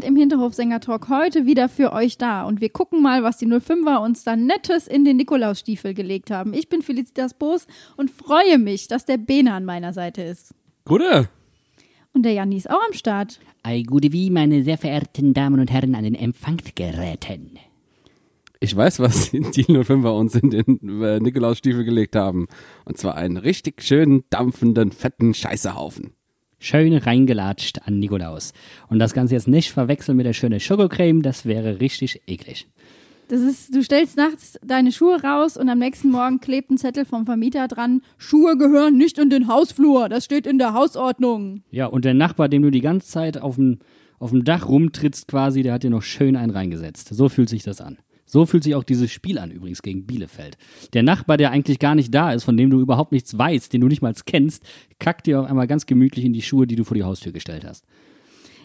Sind im Hinterhofsänger-Talk heute wieder für euch da und wir gucken mal, was die 05er uns da Nettes in den Nikolausstiefel gelegt haben. Ich bin Felicitas Boos und freue mich, dass der Bene an meiner Seite ist. Gute. Und der Janni ist auch am Start. Ei gute wie, meine sehr verehrten Damen und Herren an den Empfangsgeräten. Ich weiß, was die 05er uns in den äh, Nikolausstiefel gelegt haben. Und zwar einen richtig schönen, dampfenden, fetten Scheißehaufen. Schön reingelatscht an Nikolaus. Und das Ganze jetzt nicht verwechseln mit der schönen Schokocreme, das wäre richtig eklig. Das ist, du stellst nachts deine Schuhe raus und am nächsten Morgen klebt ein Zettel vom Vermieter dran. Schuhe gehören nicht in den Hausflur. Das steht in der Hausordnung. Ja, und der Nachbar, dem du die ganze Zeit auf dem, auf dem Dach rumtrittst quasi, der hat dir noch schön einen reingesetzt. So fühlt sich das an. So fühlt sich auch dieses Spiel an, übrigens gegen Bielefeld. Der Nachbar, der eigentlich gar nicht da ist, von dem du überhaupt nichts weißt, den du nicht mal kennst, kackt dir auf einmal ganz gemütlich in die Schuhe, die du vor die Haustür gestellt hast.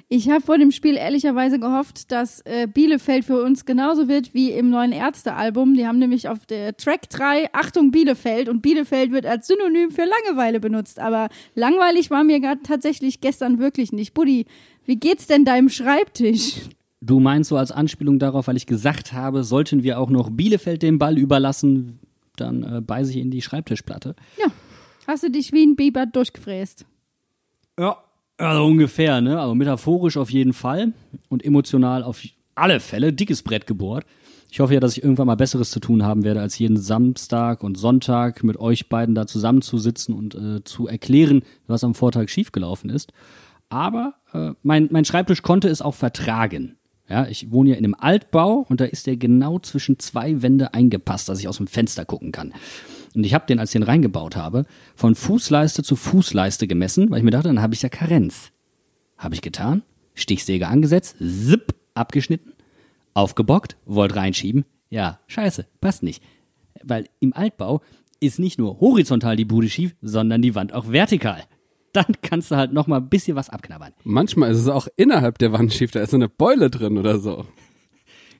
Ich habe vor dem Spiel ehrlicherweise gehofft, dass äh, Bielefeld für uns genauso wird wie im neuen Ärzte-Album. Die haben nämlich auf der Track 3 Achtung Bielefeld und Bielefeld wird als Synonym für Langeweile benutzt. Aber langweilig war mir tatsächlich gestern wirklich nicht. Buddy, wie geht's denn deinem Schreibtisch? Du meinst so als Anspielung darauf, weil ich gesagt habe, sollten wir auch noch Bielefeld den Ball überlassen, dann äh, beiße ich in die Schreibtischplatte. Ja, hast du dich wie ein Biber durchgefräst? Ja, also ungefähr, ne? Also metaphorisch auf jeden Fall und emotional auf alle Fälle. Dickes Brett gebohrt. Ich hoffe ja, dass ich irgendwann mal Besseres zu tun haben werde, als jeden Samstag und Sonntag mit euch beiden da zusammenzusitzen und äh, zu erklären, was am Vortag schiefgelaufen ist. Aber äh, mein, mein Schreibtisch konnte es auch vertragen. Ja, ich wohne ja in einem Altbau und da ist der genau zwischen zwei Wände eingepasst, dass ich aus dem Fenster gucken kann. Und ich habe den, als ich den reingebaut habe, von Fußleiste zu Fußleiste gemessen, weil ich mir dachte, dann habe ich ja Karenz. Habe ich getan, Stichsäge angesetzt, zipp, abgeschnitten, aufgebockt, wollt reinschieben. Ja, scheiße, passt nicht. Weil im Altbau ist nicht nur horizontal die Bude schief, sondern die Wand auch vertikal. Dann kannst du halt noch mal ein bisschen was abknabbern. Manchmal ist es auch innerhalb der Wand schief, da ist so eine Beule drin oder so.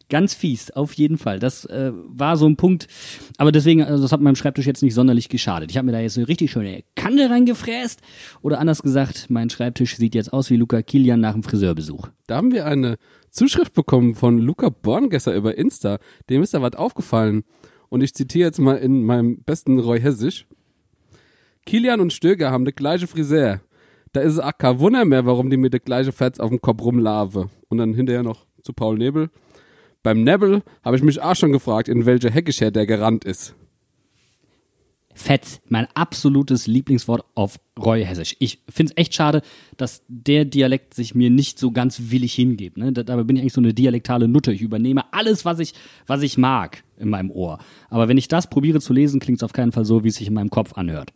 Ganz fies, auf jeden Fall. Das äh, war so ein Punkt. Aber deswegen, also das hat meinem Schreibtisch jetzt nicht sonderlich geschadet. Ich habe mir da jetzt eine richtig schöne Kante reingefräst. Oder anders gesagt, mein Schreibtisch sieht jetzt aus wie Luca Kilian nach dem Friseurbesuch. Da haben wir eine Zuschrift bekommen von Luca Borngesser über Insta. Dem ist da was aufgefallen. Und ich zitiere jetzt mal in meinem besten Roy Hessisch. Kilian und Stöger haben de gleiche Friseur. Da ist es auch kein Wunder mehr, warum die mit de gleiche Fetz auf dem Kopf rumlave. Und dann hinterher noch zu Paul Nebel. Beim Nebel habe ich mich auch schon gefragt, in welche Hecke der gerannt ist. Fetz, mein absolutes Lieblingswort auf Roy Hessisch. Ich finde es echt schade, dass der Dialekt sich mir nicht so ganz willig hingibt. Ne? Dabei bin ich eigentlich so eine dialektale Nutte. Ich übernehme alles, was ich, was ich mag in meinem Ohr. Aber wenn ich das probiere zu lesen, klingt es auf keinen Fall so, wie es sich in meinem Kopf anhört.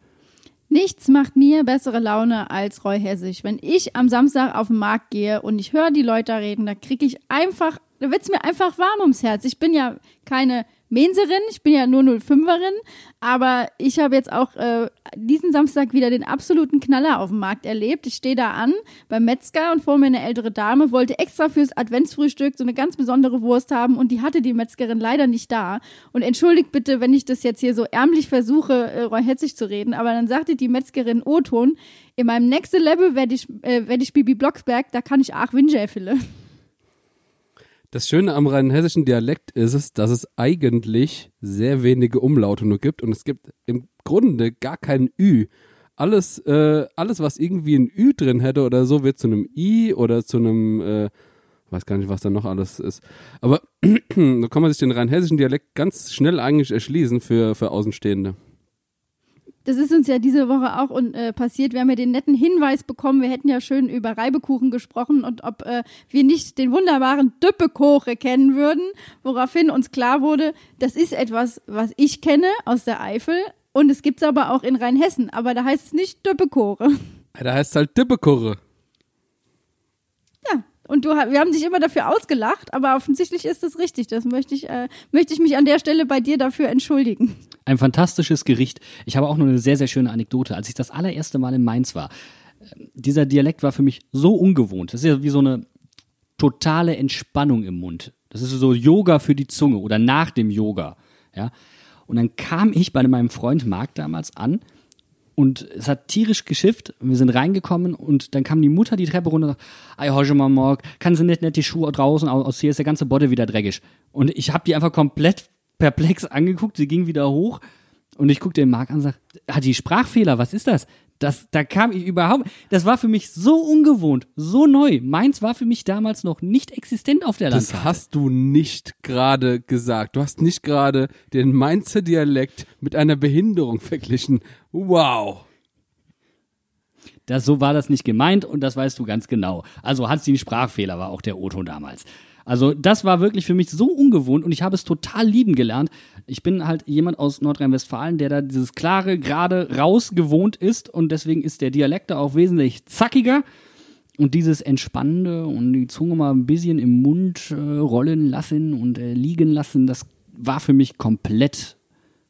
Nichts macht mir bessere Laune als Roy Hessig. Wenn ich am Samstag auf den Markt gehe und ich höre die Leute reden, da kriege ich einfach, da wird's mir einfach warm ums Herz. Ich bin ja keine Menserin, ich bin ja nur 05erin, aber ich habe jetzt auch äh, diesen Samstag wieder den absoluten Knaller auf dem Markt erlebt. Ich stehe da an beim Metzger und vor mir eine ältere Dame wollte extra fürs Adventsfrühstück so eine ganz besondere Wurst haben und die hatte die Metzgerin leider nicht da. Und entschuldigt bitte, wenn ich das jetzt hier so ärmlich versuche, äh, reuhetzig zu reden, aber dann sagte die Metzgerin O-Ton, in meinem nächsten Level werde ich, äh, werd ich Bibi Blocksberg, da kann ich auch erfüllen. Das Schöne am rheinhessischen Dialekt ist es, dass es eigentlich sehr wenige Umlaute nur gibt und es gibt im Grunde gar kein Ü. Alles, äh, alles, was irgendwie ein Ü drin hätte oder so, wird zu einem I oder zu einem, äh, weiß gar nicht, was da noch alles ist. Aber da kann man sich den rheinhessischen Dialekt ganz schnell eigentlich erschließen für, für Außenstehende. Das ist uns ja diese Woche auch äh, passiert. Wir haben ja den netten Hinweis bekommen, wir hätten ja schön über Reibekuchen gesprochen und ob äh, wir nicht den wunderbaren Düppekoche kennen würden, woraufhin uns klar wurde, das ist etwas, was ich kenne aus der Eifel und es gibt es aber auch in Rheinhessen, aber da heißt es nicht Düppekoche. Da heißt es halt Düppekoche. Und du, wir haben dich immer dafür ausgelacht, aber offensichtlich ist das richtig. Das möchte ich, äh, möchte ich mich an der Stelle bei dir dafür entschuldigen. Ein fantastisches Gericht. Ich habe auch noch eine sehr, sehr schöne Anekdote. Als ich das allererste Mal in Mainz war, äh, dieser Dialekt war für mich so ungewohnt. Das ist ja wie so eine totale Entspannung im Mund. Das ist so Yoga für die Zunge oder nach dem Yoga. Ja. Und dann kam ich bei meinem Freund Marc damals an und es hat tierisch geschifft. Wir sind reingekommen und dann kam die Mutter die Treppe runter und sagt, ey, mal morgen, kann sie nicht, nicht die Schuhe draußen aus, hier ist der ganze Body wieder dreckig. Und ich habe die einfach komplett perplex angeguckt, sie ging wieder hoch und ich guckte den Marc an und sag, hat die Sprachfehler, was ist das? Das, da kam ich überhaupt, das war für mich so ungewohnt, so neu. Meins war für mich damals noch nicht existent auf der Landkarte. Das hast du nicht gerade gesagt. Du hast nicht gerade den Mainzer Dialekt mit einer Behinderung verglichen. Wow. Das, so war das nicht gemeint und das weißt du ganz genau. Also hat sie einen Sprachfehler, war auch der Otto damals. Also das war wirklich für mich so ungewohnt und ich habe es total lieben gelernt. Ich bin halt jemand aus Nordrhein-Westfalen, der da dieses klare, gerade raus gewohnt ist und deswegen ist der Dialekt da auch wesentlich zackiger. Und dieses Entspannende und die Zunge mal ein bisschen im Mund äh, rollen lassen und äh, liegen lassen, das war für mich komplett,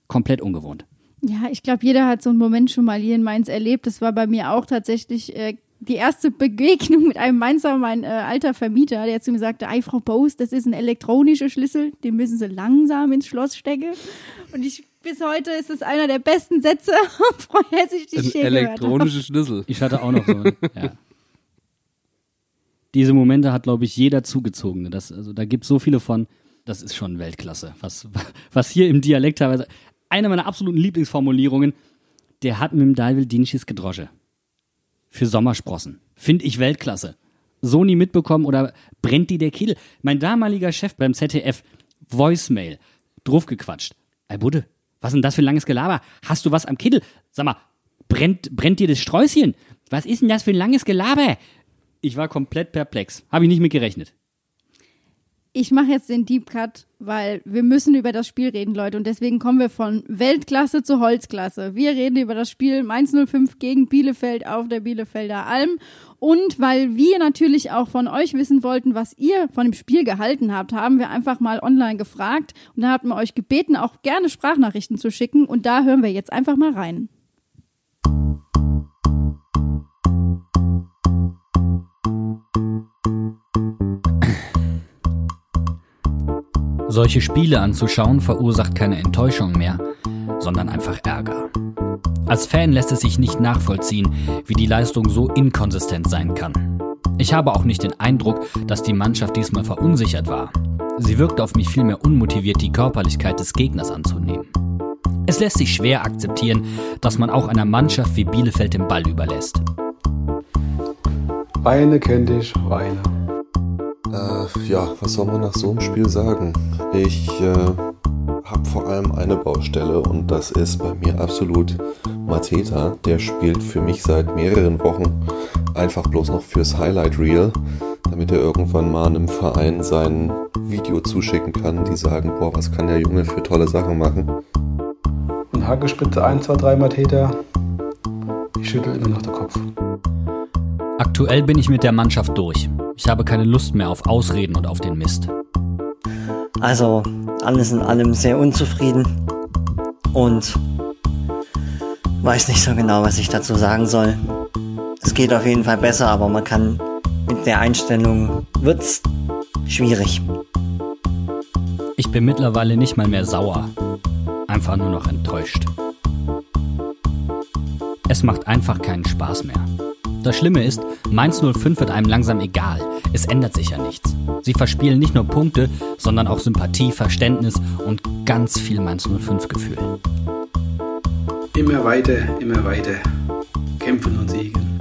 komplett ungewohnt. Ja, ich glaube, jeder hat so einen Moment schon mal hier in Mainz erlebt. Das war bei mir auch tatsächlich äh, die erste Begegnung mit einem Mainzer, mein äh, alter Vermieter, der zu mir sagte, ei, Frau Bose, das ist ein elektronischer Schlüssel, den müssen Sie langsam ins Schloss stecken. Und ich bis heute ist es einer der besten Sätze auf Hessisch, die ich je elektronische Schlüssel. Ich hatte auch noch so. ja. Diese Momente hat, glaube ich, jeder zugezogen. Das, also, da gibt es so viele von. Das ist schon Weltklasse. Was, was hier im Dialekt teilweise. Eine meiner absoluten Lieblingsformulierungen. Der hat mit dem Daivel Dinsches gedrosche für Sommersprossen. Finde ich Weltklasse. So nie mitbekommen oder brennt die der Kiel? Mein damaliger Chef beim ZDF, Voicemail, draufgequatscht. Ey Budde, was ist denn das für ein langes Gelaber? Hast du was am Kittel? Sag mal, brennt, brennt dir das Sträußchen? Was ist denn das für ein langes Gelaber? Ich war komplett perplex. Habe ich nicht mit gerechnet ich mache jetzt den Deep Cut, weil wir müssen über das Spiel reden, Leute. Und deswegen kommen wir von Weltklasse zu Holzklasse. Wir reden über das Spiel Mainz 05 gegen Bielefeld auf der Bielefelder Alm. Und weil wir natürlich auch von euch wissen wollten, was ihr von dem Spiel gehalten habt, haben wir einfach mal online gefragt. Und da hatten wir euch gebeten, auch gerne Sprachnachrichten zu schicken. Und da hören wir jetzt einfach mal rein. Solche Spiele anzuschauen verursacht keine Enttäuschung mehr, sondern einfach Ärger. Als Fan lässt es sich nicht nachvollziehen, wie die Leistung so inkonsistent sein kann. Ich habe auch nicht den Eindruck, dass die Mannschaft diesmal verunsichert war. Sie wirkte auf mich vielmehr unmotiviert, die Körperlichkeit des Gegners anzunehmen. Es lässt sich schwer akzeptieren, dass man auch einer Mannschaft wie Bielefeld den Ball überlässt. Weine kennt ich, weine. Äh, ja, was soll man nach so einem Spiel sagen? Ich äh, habe vor allem eine Baustelle und das ist bei mir absolut Mateta. Der spielt für mich seit mehreren Wochen einfach bloß noch fürs Highlight Reel, damit er irgendwann mal einem Verein sein Video zuschicken kann, die sagen, boah, was kann der Junge für tolle Sachen machen. Und Hackespitze 1, 2, 3 Mateta. Ich schüttel immer noch den Kopf. Aktuell bin ich mit der Mannschaft durch. Ich habe keine Lust mehr auf Ausreden und auf den Mist. Also alles in allem sehr unzufrieden und weiß nicht so genau, was ich dazu sagen soll. Es geht auf jeden Fall besser, aber man kann mit der Einstellung wird's schwierig. Ich bin mittlerweile nicht mal mehr sauer, einfach nur noch enttäuscht. Es macht einfach keinen Spaß mehr. Das Schlimme ist, Mainz 05 wird einem langsam egal. Es ändert sich ja nichts. Sie verspielen nicht nur Punkte, sondern auch Sympathie, Verständnis und ganz viel Mainz 05 Gefühl. Immer weiter, immer weiter. Kämpfen und siegen.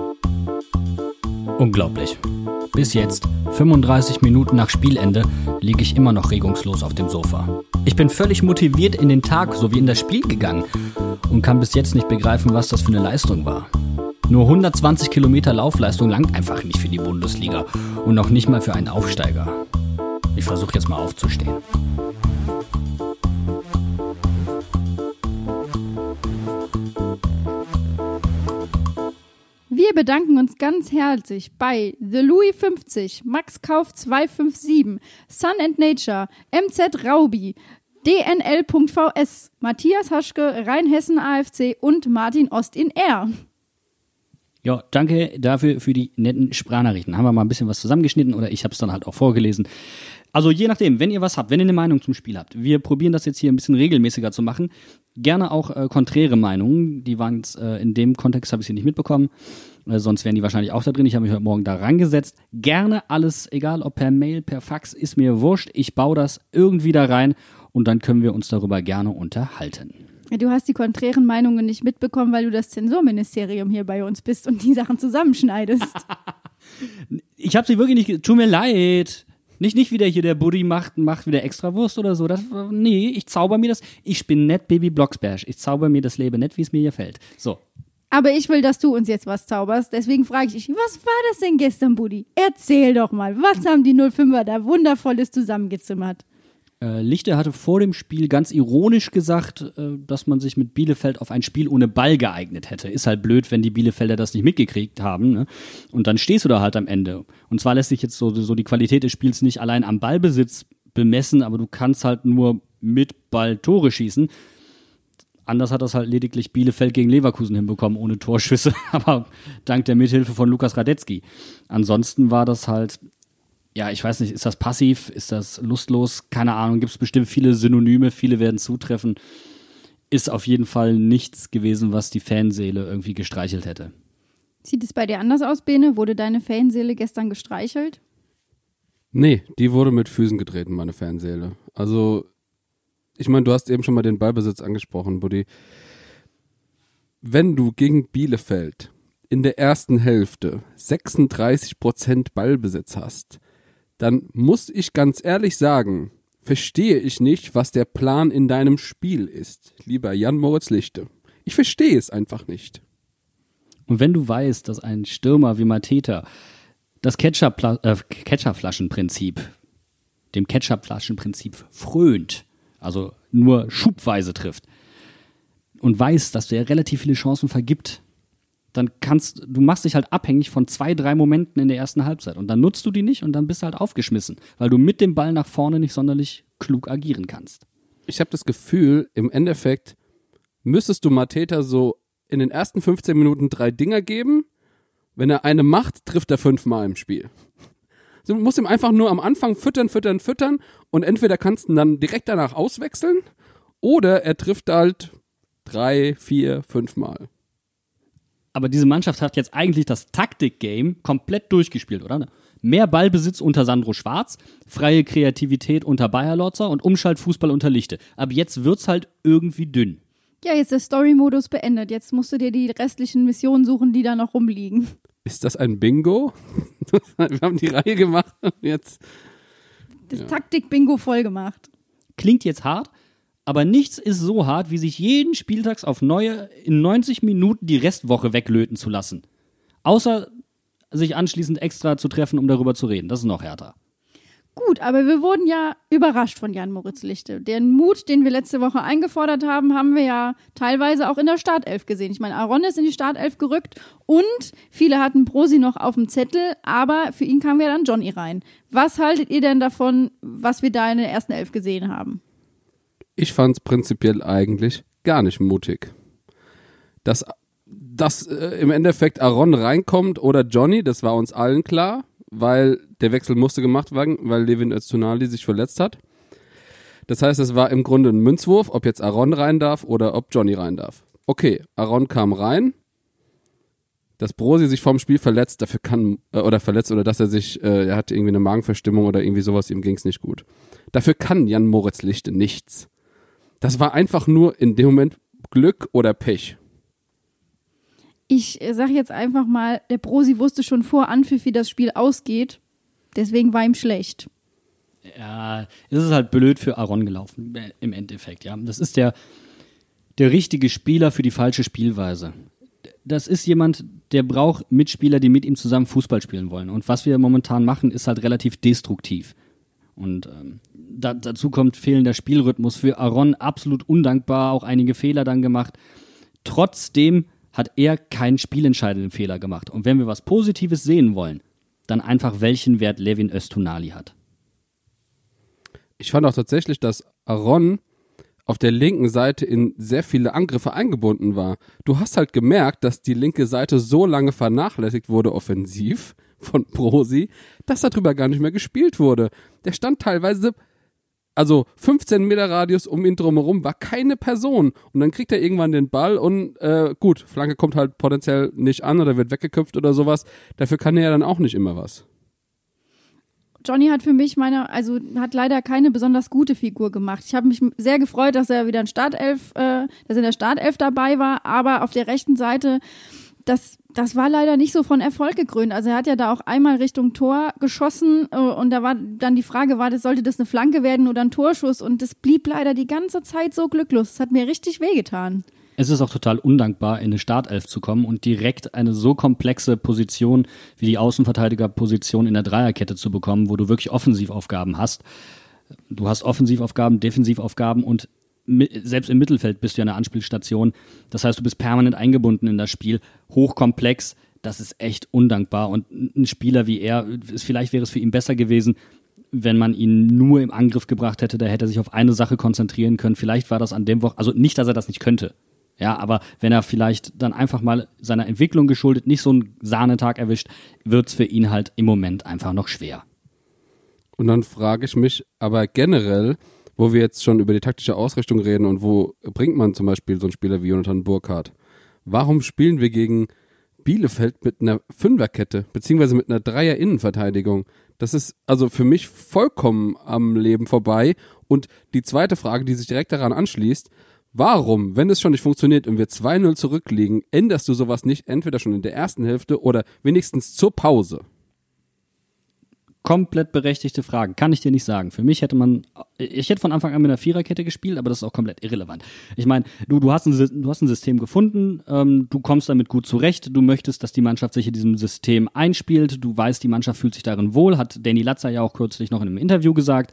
Unglaublich. Bis jetzt, 35 Minuten nach Spielende, liege ich immer noch regungslos auf dem Sofa. Ich bin völlig motiviert in den Tag sowie in das Spiel gegangen. und kann bis jetzt nicht begreifen, was das für eine Leistung war. Nur 120 Kilometer Laufleistung langt einfach nicht für die Bundesliga und noch nicht mal für einen Aufsteiger. Ich versuche jetzt mal aufzustehen. Wir bedanken uns ganz herzlich bei The Louis 50, Max Kauf 257, Sun and Nature, MZ Raubi, DNL.vs, Matthias Haschke, Rheinhessen AFC und Martin Ost in R. Ja, danke dafür für die netten Sprachnachrichten. Haben wir mal ein bisschen was zusammengeschnitten oder ich habe es dann halt auch vorgelesen. Also je nachdem, wenn ihr was habt, wenn ihr eine Meinung zum Spiel habt, wir probieren das jetzt hier ein bisschen regelmäßiger zu machen. Gerne auch äh, konträre Meinungen, die waren jetzt, äh, in dem Kontext habe ich sie nicht mitbekommen, äh, sonst wären die wahrscheinlich auch da drin. Ich habe mich heute Morgen da rangesetzt. Gerne alles, egal ob per Mail, per Fax, ist mir wurscht. Ich baue das irgendwie da rein und dann können wir uns darüber gerne unterhalten. Du hast die konträren Meinungen nicht mitbekommen, weil du das Zensurministerium hier bei uns bist und die Sachen zusammenschneidest. Ich habe sie wirklich nicht. Tut mir leid. Nicht, nicht wieder hier der Buddy macht, macht wieder Extrawurst oder so. Das, nee, ich zauber mir das. Ich bin nett Baby Blocksberg. Ich zauber mir das Leben nett, wie es mir hier fällt. So. Aber ich will, dass du uns jetzt was zauberst. Deswegen frage ich dich, was war das denn gestern, Buddy? Erzähl doch mal, was haben die 05er da wundervolles zusammengezimmert? Äh, Lichte hatte vor dem Spiel ganz ironisch gesagt, äh, dass man sich mit Bielefeld auf ein Spiel ohne Ball geeignet hätte. Ist halt blöd, wenn die Bielefelder das nicht mitgekriegt haben. Ne? Und dann stehst du da halt am Ende. Und zwar lässt sich jetzt so, so die Qualität des Spiels nicht allein am Ballbesitz bemessen, aber du kannst halt nur mit Ball Tore schießen. Anders hat das halt lediglich Bielefeld gegen Leverkusen hinbekommen, ohne Torschüsse, aber dank der Mithilfe von Lukas Radetzky. Ansonsten war das halt ja, ich weiß nicht, ist das passiv, ist das lustlos? Keine Ahnung, gibt es bestimmt viele Synonyme, viele werden zutreffen. Ist auf jeden Fall nichts gewesen, was die Fanseele irgendwie gestreichelt hätte. Sieht es bei dir anders aus, Bene? Wurde deine Fanseele gestern gestreichelt? Nee, die wurde mit Füßen getreten, meine Fanseele. Also, ich meine, du hast eben schon mal den Ballbesitz angesprochen, Buddy. Wenn du gegen Bielefeld in der ersten Hälfte 36% Ballbesitz hast, dann muss ich ganz ehrlich sagen, verstehe ich nicht, was der Plan in deinem Spiel ist, lieber Jan Moritz Lichte. Ich verstehe es einfach nicht. Und wenn du weißt, dass ein Stürmer wie Mateta das äh, Ketchupflaschenprinzip, dem Ketchupflaschenprinzip frönt, also nur schubweise trifft, und weißt, dass der relativ viele Chancen vergibt, dann kannst du machst dich halt abhängig von zwei, drei Momenten in der ersten Halbzeit und dann nutzt du die nicht und dann bist du halt aufgeschmissen, weil du mit dem Ball nach vorne nicht sonderlich klug agieren kannst. Ich habe das Gefühl, im Endeffekt müsstest du Mateta so in den ersten 15 Minuten drei Dinger geben. Wenn er eine macht, trifft er fünfmal im Spiel. Du musst ihm einfach nur am Anfang füttern, füttern, füttern und entweder kannst du ihn dann direkt danach auswechseln oder er trifft halt drei, vier, fünfmal aber diese Mannschaft hat jetzt eigentlich das Taktik-Game komplett durchgespielt, oder? Mehr Ballbesitz unter Sandro Schwarz, freie Kreativität unter Bayer Lotzer und Umschaltfußball unter Lichte. Aber jetzt wird's halt irgendwie dünn. Ja, jetzt ist der Story-Modus beendet. Jetzt musst du dir die restlichen Missionen suchen, die da noch rumliegen. Ist das ein Bingo? Wir haben die Reihe gemacht und jetzt. Das ja. Taktik-Bingo voll gemacht. Klingt jetzt hart, aber nichts ist so hart, wie sich jeden Spieltags auf neue in 90 Minuten die Restwoche weglöten zu lassen. Außer sich anschließend extra zu treffen, um darüber zu reden. Das ist noch härter. Gut, aber wir wurden ja überrascht von Jan Moritz Lichte. Den Mut, den wir letzte Woche eingefordert haben, haben wir ja teilweise auch in der Startelf gesehen. Ich meine, Aaron ist in die Startelf gerückt und viele hatten Prosi noch auf dem Zettel, aber für ihn kam ja dann Johnny rein. Was haltet ihr denn davon, was wir da in der ersten Elf gesehen haben? Ich fand es prinzipiell eigentlich gar nicht mutig. Dass, dass äh, im Endeffekt Aaron reinkommt oder Johnny, das war uns allen klar, weil der Wechsel musste gemacht werden, weil Levin Öztunali sich verletzt hat. Das heißt, es war im Grunde ein Münzwurf, ob jetzt Aaron rein darf oder ob Johnny rein darf. Okay, Aaron kam rein, dass Brosi sich vom Spiel verletzt, dafür kann, äh, oder verletzt, oder dass er sich, äh, er hatte irgendwie eine Magenverstimmung oder irgendwie sowas, ihm ging's nicht gut. Dafür kann Jan Moritz Lichte nichts. Das war einfach nur in dem Moment Glück oder Pech. Ich sage jetzt einfach mal, der Brosi wusste schon vor Anpfiff, wie das Spiel ausgeht. Deswegen war ihm schlecht. Ja, es ist halt blöd für Aaron gelaufen, äh, im Endeffekt, ja. Das ist der, der richtige Spieler für die falsche Spielweise. Das ist jemand, der braucht Mitspieler, die mit ihm zusammen Fußball spielen wollen. Und was wir momentan machen, ist halt relativ destruktiv. Und ähm, da, dazu kommt fehlender Spielrhythmus. Für Aaron absolut undankbar, auch einige Fehler dann gemacht. Trotzdem hat er keinen spielentscheidenden Fehler gemacht. Und wenn wir was Positives sehen wollen, dann einfach welchen Wert Levin Östunali hat. Ich fand auch tatsächlich, dass Aaron auf der linken Seite in sehr viele Angriffe eingebunden war. Du hast halt gemerkt, dass die linke Seite so lange vernachlässigt wurde offensiv von Brosi, dass darüber gar nicht mehr gespielt wurde. Der stand teilweise, also 15 Meter Radius um ihn drumherum war keine Person. Und dann kriegt er irgendwann den Ball und äh, gut, Flanke kommt halt potenziell nicht an oder wird weggeköpft oder sowas. Dafür kann er ja dann auch nicht immer was. Johnny hat für mich meine, also hat leider keine besonders gute Figur gemacht. Ich habe mich sehr gefreut, dass er wieder in Startelf, äh, dass er in der Startelf dabei war, aber auf der rechten Seite, das, das war leider nicht so von Erfolg gekrönt. Also er hat ja da auch einmal Richtung Tor geschossen äh, und da war dann die Frage, war das, sollte das eine Flanke werden oder ein Torschuss? Und das blieb leider die ganze Zeit so glücklos. Das hat mir richtig wehgetan. Es ist auch total undankbar, in eine Startelf zu kommen und direkt eine so komplexe Position wie die Außenverteidigerposition in der Dreierkette zu bekommen, wo du wirklich Offensivaufgaben hast. Du hast Offensivaufgaben, Defensivaufgaben und selbst im Mittelfeld bist du ja eine Anspielstation. Das heißt, du bist permanent eingebunden in das Spiel, hochkomplex. Das ist echt undankbar. Und ein Spieler wie er, vielleicht wäre es für ihn besser gewesen, wenn man ihn nur im Angriff gebracht hätte, da hätte er sich auf eine Sache konzentrieren können. Vielleicht war das an dem Woche, also nicht, dass er das nicht könnte. Ja, aber wenn er vielleicht dann einfach mal seiner Entwicklung geschuldet nicht so einen Sahnetag erwischt, wird's für ihn halt im Moment einfach noch schwer. Und dann frage ich mich aber generell, wo wir jetzt schon über die taktische Ausrichtung reden und wo bringt man zum Beispiel so einen Spieler wie Jonathan Burkhardt? Warum spielen wir gegen Bielefeld mit einer Fünferkette, beziehungsweise mit einer Dreier-Innenverteidigung? Das ist also für mich vollkommen am Leben vorbei. Und die zweite Frage, die sich direkt daran anschließt, Warum, wenn es schon nicht funktioniert und wir 2-0 zurückliegen, änderst du sowas nicht entweder schon in der ersten Hälfte oder wenigstens zur Pause? Komplett berechtigte Fragen, kann ich dir nicht sagen. Für mich hätte man, ich hätte von Anfang an mit einer Viererkette gespielt, aber das ist auch komplett irrelevant. Ich meine, du, du, hast ein, du hast ein System gefunden, ähm, du kommst damit gut zurecht, du möchtest, dass die Mannschaft sich in diesem System einspielt, du weißt, die Mannschaft fühlt sich darin wohl, hat Danny Latzer ja auch kürzlich noch in einem Interview gesagt.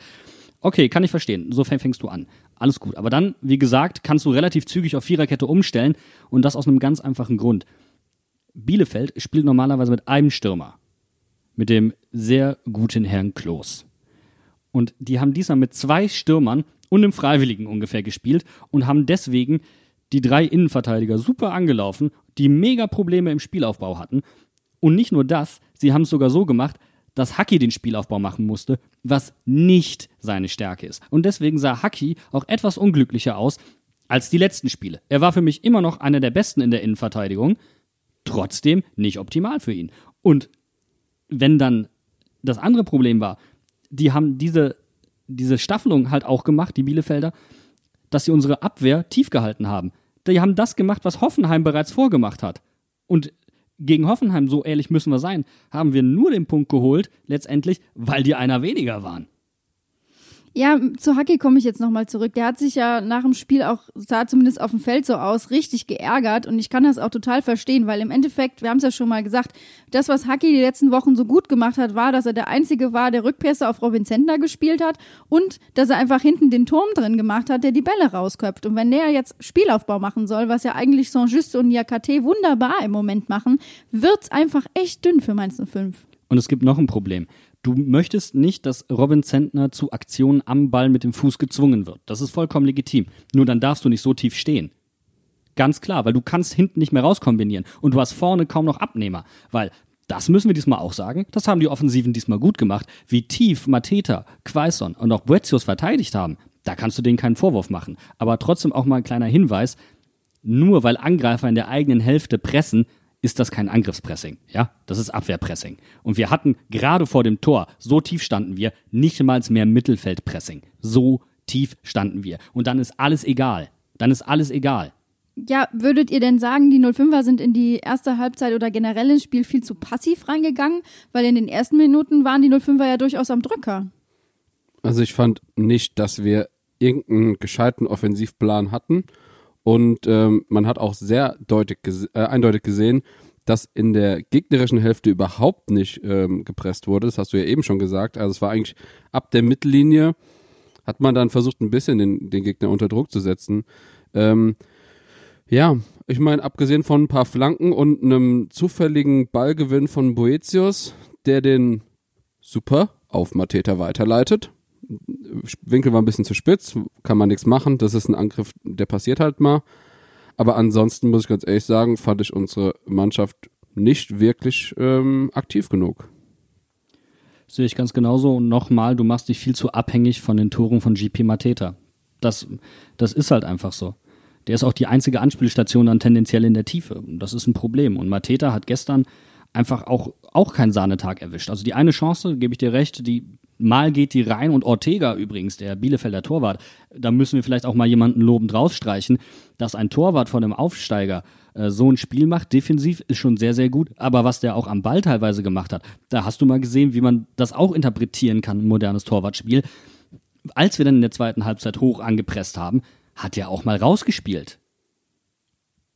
Okay, kann ich verstehen. So fängst du an. Alles gut. Aber dann, wie gesagt, kannst du relativ zügig auf Viererkette umstellen und das aus einem ganz einfachen Grund. Bielefeld spielt normalerweise mit einem Stürmer. Mit dem sehr guten Herrn Klos. Und die haben diesmal mit zwei Stürmern und einem Freiwilligen ungefähr gespielt und haben deswegen die drei Innenverteidiger super angelaufen, die mega Probleme im Spielaufbau hatten. Und nicht nur das, sie haben es sogar so gemacht, dass Haki den Spielaufbau machen musste, was nicht seine Stärke ist. Und deswegen sah Haki auch etwas unglücklicher aus als die letzten Spiele. Er war für mich immer noch einer der besten in der Innenverteidigung, trotzdem nicht optimal für ihn. Und wenn dann das andere Problem war, die haben diese, diese Staffelung halt auch gemacht, die Bielefelder, dass sie unsere Abwehr tief gehalten haben. Die haben das gemacht, was Hoffenheim bereits vorgemacht hat. Und gegen Hoffenheim, so ehrlich müssen wir sein, haben wir nur den Punkt geholt, letztendlich, weil die einer weniger waren. Ja, zu Hacki komme ich jetzt nochmal zurück. Der hat sich ja nach dem Spiel auch, sah zumindest auf dem Feld so aus, richtig geärgert und ich kann das auch total verstehen, weil im Endeffekt, wir haben es ja schon mal gesagt, das, was Hacki die letzten Wochen so gut gemacht hat, war, dass er der Einzige war, der Rückpässe auf Robin Zentner gespielt hat und dass er einfach hinten den Turm drin gemacht hat, der die Bälle rausköpft. Und wenn der jetzt Spielaufbau machen soll, was ja eigentlich Saint-Just und Niakate wunderbar im Moment machen, wird's einfach echt dünn für Mainz 05. Und es gibt noch ein Problem. Du möchtest nicht, dass Robin Zentner zu Aktionen am Ball mit dem Fuß gezwungen wird. Das ist vollkommen legitim. Nur dann darfst du nicht so tief stehen. Ganz klar, weil du kannst hinten nicht mehr rauskombinieren und du hast vorne kaum noch Abnehmer, weil das müssen wir diesmal auch sagen. Das haben die Offensiven diesmal gut gemacht. Wie tief Mateta, Quaison und auch Boetius verteidigt haben, da kannst du denen keinen Vorwurf machen. Aber trotzdem auch mal ein kleiner Hinweis. Nur weil Angreifer in der eigenen Hälfte pressen, ist das kein Angriffspressing, ja? Das ist Abwehrpressing. Und wir hatten gerade vor dem Tor, so tief standen wir, nicht mal mehr Mittelfeldpressing. So tief standen wir. Und dann ist alles egal. Dann ist alles egal. Ja, würdet ihr denn sagen, die 05er sind in die erste Halbzeit oder generell ins Spiel viel zu passiv reingegangen? Weil in den ersten Minuten waren die 05er ja durchaus am Drücker. Also ich fand nicht, dass wir irgendeinen gescheiten Offensivplan hatten Und ähm, man hat auch sehr deutlich gese äh, eindeutig gesehen, dass in der gegnerischen Hälfte überhaupt nicht ähm, gepresst wurde. Das hast du ja eben schon gesagt. Also es war eigentlich ab der Mittellinie hat man dann versucht, ein bisschen den, den Gegner unter Druck zu setzen. Ähm, ja, ich meine, abgesehen von ein paar Flanken und einem zufälligen Ballgewinn von Boetius, der den super auf Mateta weiterleitet. Winkel war ein bisschen zu spitz, kann man nichts machen. Das ist ein Angriff, der passiert halt mal. Aber ansonsten muss ich ganz ehrlich sagen, fand ich unsere Mannschaft nicht wirklich ähm, aktiv genug. Sehe ich ganz genauso. Und nochmal, du machst dich viel zu abhängig von den Toren von GP Mateta. Das, das ist halt einfach so. Der ist auch die einzige Anspielstation dann tendenziell in der Tiefe. Das ist ein Problem. Und Mateta hat gestern einfach auch, auch keinen Sahnetag erwischt. Also die eine Chance, gebe ich dir recht, die mal geht die rein und Ortega übrigens, der Bielefelder Torwart, da müssen wir vielleicht auch mal jemanden lobend rausstreichen, dass ein Torwart von einem Aufsteiger äh, so ein Spiel macht, defensiv, ist schon sehr, sehr gut. Aber was der auch am Ball teilweise gemacht hat, da hast du mal gesehen, wie man das auch interpretieren kann, ein modernes Torwartspiel. Als wir dann in der zweiten Halbzeit hoch angepresst haben, hat er auch mal rausgespielt.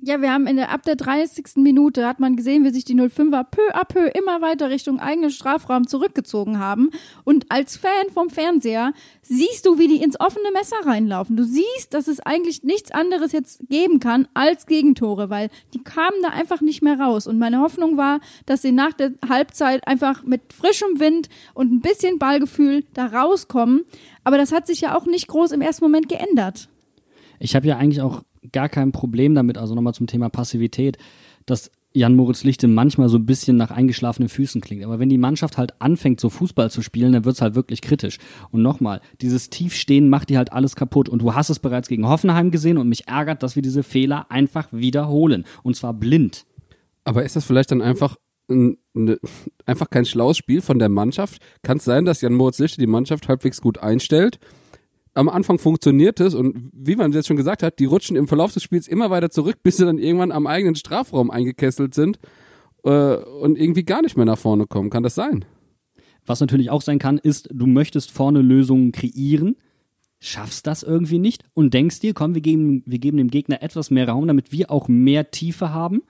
Ja, wir haben in der, ab der 30. Minute hat man gesehen, wie sich die 05er peu à peu immer weiter Richtung eigenen Strafraum zurückgezogen haben. Und als Fan vom Fernseher siehst du, wie die ins offene Messer reinlaufen. Du siehst, dass es eigentlich nichts anderes jetzt geben kann als Gegentore, weil die kamen da einfach nicht mehr raus. Und meine Hoffnung war, dass sie nach der Halbzeit einfach mit frischem Wind und ein bisschen Ballgefühl da rauskommen. Aber das hat sich ja auch nicht groß im ersten Moment geändert. Ich habe ja eigentlich auch gar kein Problem damit, also nochmal zum Thema Passivität, dass Jan Moritz Lichte manchmal so ein bisschen nach eingeschlafenen Füßen klingt. Aber wenn die Mannschaft halt anfängt, so Fußball zu spielen, dann wird's halt wirklich kritisch. Und nochmal, dieses Tiefstehen macht dir halt alles kaputt. Und du hast es bereits gegen Hoffenheim gesehen und mich ärgert, dass wir diese Fehler einfach wiederholen. Und zwar blind. Aber ist das vielleicht dann einfach ein, ne, einfach kein schlaues Spiel von der Mannschaft? Kann es sein, dass Jan Moritz Lichte die Mannschaft halbwegs gut einstellt am Anfang funktioniert es und wie man jetzt schon gesagt hat, die rutschen im Verlauf des Spiels immer weiter zurück, bis sie dann irgendwann am eigenen Strafraum eingekesselt sind äh, und irgendwie gar nicht mehr nach vorne kommen. Kann das sein? Was natürlich auch sein kann, ist, du möchtest vorne Lösungen kreieren, schaffst das irgendwie nicht und denkst dir, komm, wir geben, wir geben dem Gegner etwas mehr Raum, damit wir auch mehr Tiefe haben,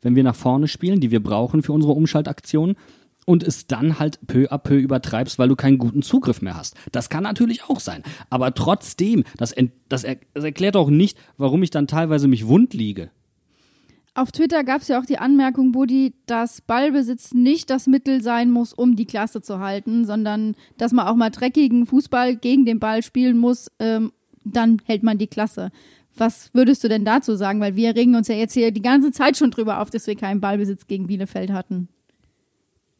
wenn wir nach vorne spielen, die wir brauchen für unsere Umschaltaktionen und es dann halt peu à peu übertreibst, weil du keinen guten Zugriff mehr hast. Das kann natürlich auch sein. Aber trotzdem, das, das, er das erklärt auch nicht, warum ich dann teilweise mich wund liege. Auf Twitter gab es ja auch die Anmerkung, Buddy, dass Ballbesitz nicht das Mittel sein muss, um die Klasse zu halten, sondern dass man auch mal dreckigen Fußball gegen den Ball spielen muss, ähm, dann hält man die Klasse. Was würdest du denn dazu sagen? Weil wir regen uns ja jetzt hier die ganze Zeit schon drüber auf, dass wir keinen Ballbesitz gegen Bielefeld hatten.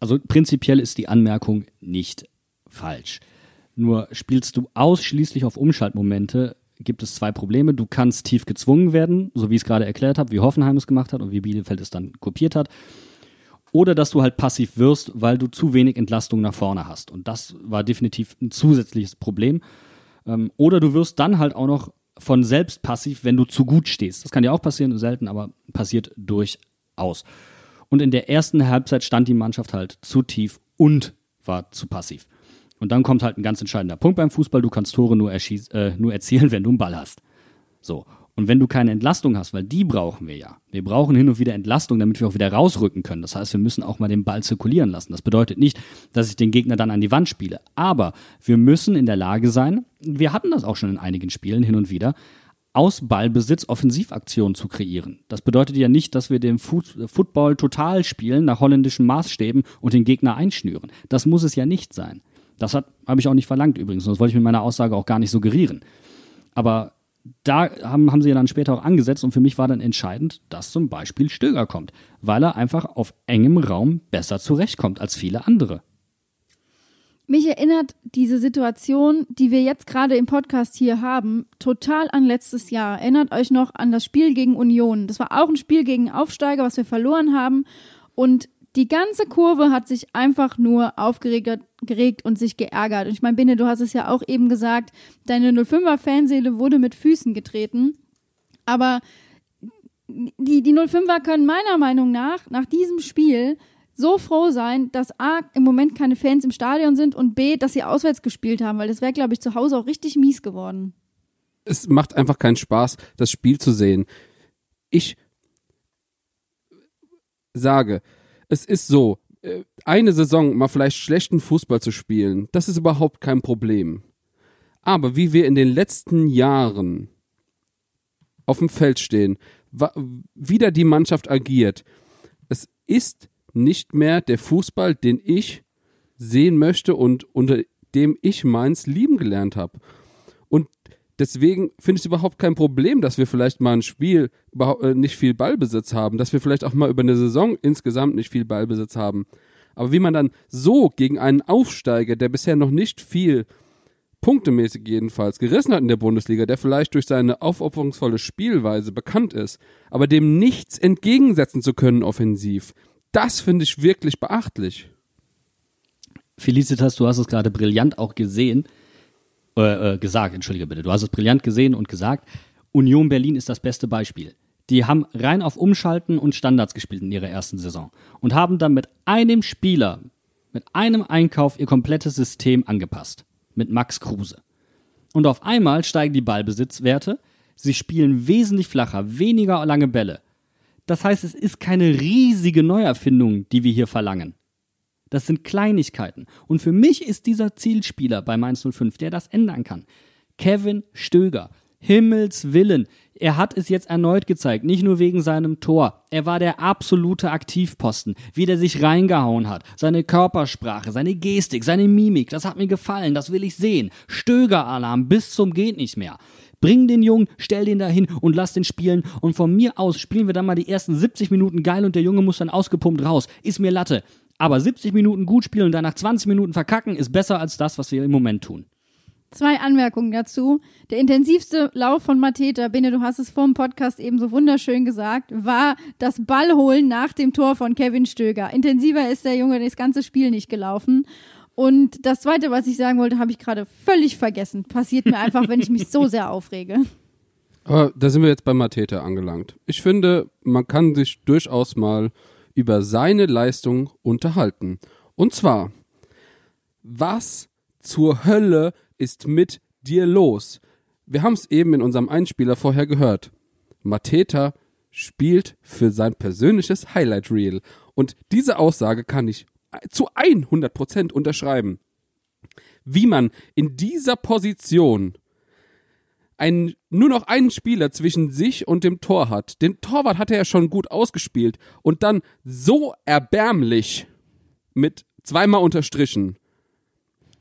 Also prinzipiell ist die Anmerkung nicht falsch. Nur spielst du ausschließlich auf Umschaltmomente, gibt es zwei Probleme. Du kannst tief gezwungen werden, so wie ich es gerade erklärt habe, wie Hoffenheim es gemacht hat und wie Bielefeld es dann kopiert hat. Oder dass du halt passiv wirst, weil du zu wenig Entlastung nach vorne hast. Und das war definitiv ein zusätzliches Problem. Ähm, oder du wirst dann halt auch noch von selbst passiv, wenn du zu gut stehst. Das kann ja auch passieren, selten, aber passiert durchaus. Und in der ersten Halbzeit stand die Mannschaft halt zu tief und war zu passiv. Und dann kommt halt ein ganz entscheidender Punkt beim Fußball. Du kannst Tore nur, äh, nur erzielen, wenn du einen Ball hast. So. Und wenn du keine Entlastung hast, weil die brauchen wir ja. Wir brauchen hin und wieder Entlastung, damit wir auch wieder rausrücken können. Das heißt, wir müssen auch mal den Ball zirkulieren lassen. Das bedeutet nicht, dass ich den Gegner dann an die Wand spiele. Aber wir müssen in der Lage sein, wir hatten das auch schon in einigen Spielen hin und wieder, aus Ballbesitz Offensivaktionen zu kreieren. Das bedeutet ja nicht, dass wir den Football total spielen nach holländischen Maßstäben und den Gegner einschnüren. Das muss es ja nicht sein. Das habe ich auch nicht verlangt übrigens, das wollte ich mit meiner Aussage auch gar nicht suggerieren. Aber da haben, haben sie ja dann später auch angesetzt und für mich war dann entscheidend, dass zum Beispiel Stöger kommt, weil er einfach auf engem Raum besser zurechtkommt als viele andere. Mich erinnert diese Situation, die wir jetzt gerade im Podcast hier haben, total an letztes Jahr. Erinnert euch noch an das Spiel gegen Union. Das war auch ein Spiel gegen Aufsteiger, was wir verloren haben. Und die ganze Kurve hat sich einfach nur aufgeregt geregt und sich geärgert. Und ich meine, Binde, du hast es ja auch eben gesagt, deine 05er Fanseele wurde mit Füßen getreten. Aber die, die 05er können meiner Meinung nach, nach diesem Spiel, so froh sein, dass A, im Moment keine Fans im Stadion sind und B, dass sie auswärts gespielt haben, weil das wäre, glaube ich, zu Hause auch richtig mies geworden. es macht einfach keinen Spaß, das Spiel zu sehen. Ich sage, es ist so, äh, eine Saison mal vielleicht schlechten Fußball zu spielen, das ist überhaupt kein Problem. Aber wie wir in den letzten Jahren auf dem Feld stehen, wieder die Mannschaft agiert, es ist nicht mehr der Fußball, den ich sehen möchte und unter dem ich meins lieben gelernt habe. Und deswegen finde ich es überhaupt kein Problem, dass wir vielleicht mal ein Spiel äh, nicht viel Ballbesitz haben, dass wir vielleicht auch mal über eine Saison insgesamt nicht viel Ballbesitz haben. Aber wie man dann so gegen einen Aufsteiger, der bisher noch nicht viel punktemäßig jedenfalls gerissen hat in der Bundesliga, der vielleicht durch seine aufopferungsvolle Spielweise bekannt ist, aber dem nichts entgegensetzen zu können offensiv, das finde ich wirklich beachtlich. Felicitas, du hast es gerade brillant auch gesehen, äh, äh, gesagt, entschuldige bitte, du hast es brillant gesehen und gesagt, Union Berlin ist das beste Beispiel. Die haben rein auf Umschalten und Standards gespielt in ihrer ersten Saison und haben dann mit einem Spieler, mit einem Einkauf ihr komplettes System angepasst. Mit Max Kruse. Und auf einmal steigen die Ballbesitzwerte, sie spielen wesentlich flacher, weniger lange Bälle. Das heißt, es ist keine riesige Neuerfindung, die wir hier verlangen. Das sind Kleinigkeiten. Und für mich ist dieser Zielspieler bei Mainz 05, der das ändern kann. Kevin Stöger. Himmels Willen. Er hat es jetzt erneut gezeigt, nicht nur wegen seinem Tor. Er war der absolute Aktivposten, wie der sich reingehauen hat. Seine Körpersprache, seine Gestik, seine Mimik, das hat mir gefallen, das will ich sehen. Stöger-Alarm bis zum geht nicht mehr. Bring den Jungen, stell den dahin und lass den spielen. Und von mir aus spielen wir dann mal die ersten 70 Minuten geil und der Junge muss dann ausgepumpt raus. Ist mir Latte. Aber 70 Minuten gut spielen und danach 20 Minuten verkacken ist besser als das, was wir im Moment tun. Zwei Anmerkungen dazu. Der intensivste Lauf von Mateta, Bene, du hast es vor dem Podcast eben so wunderschön gesagt, war das Ballholen nach dem Tor von Kevin Stöger. Intensiver ist der Junge das ganze Spiel nicht gelaufen. Und das Zweite, was ich sagen wollte, habe ich gerade völlig vergessen. Passiert mir einfach, wenn ich mich so sehr aufrege. Aber da sind wir jetzt bei Mateta angelangt. Ich finde, man kann sich durchaus mal über seine Leistung unterhalten. Und zwar, was zur Hölle ist mit dir los? Wir haben es eben in unserem Einspieler vorher gehört. Mateta spielt für sein persönliches Highlight Reel. Und diese Aussage kann ich zu 100% unterschreiben. Wie man in dieser Position ein, nur noch einen Spieler zwischen sich und dem Tor hat. Den Torwart hat er ja schon gut ausgespielt und dann so erbärmlich mit zweimal unterstrichen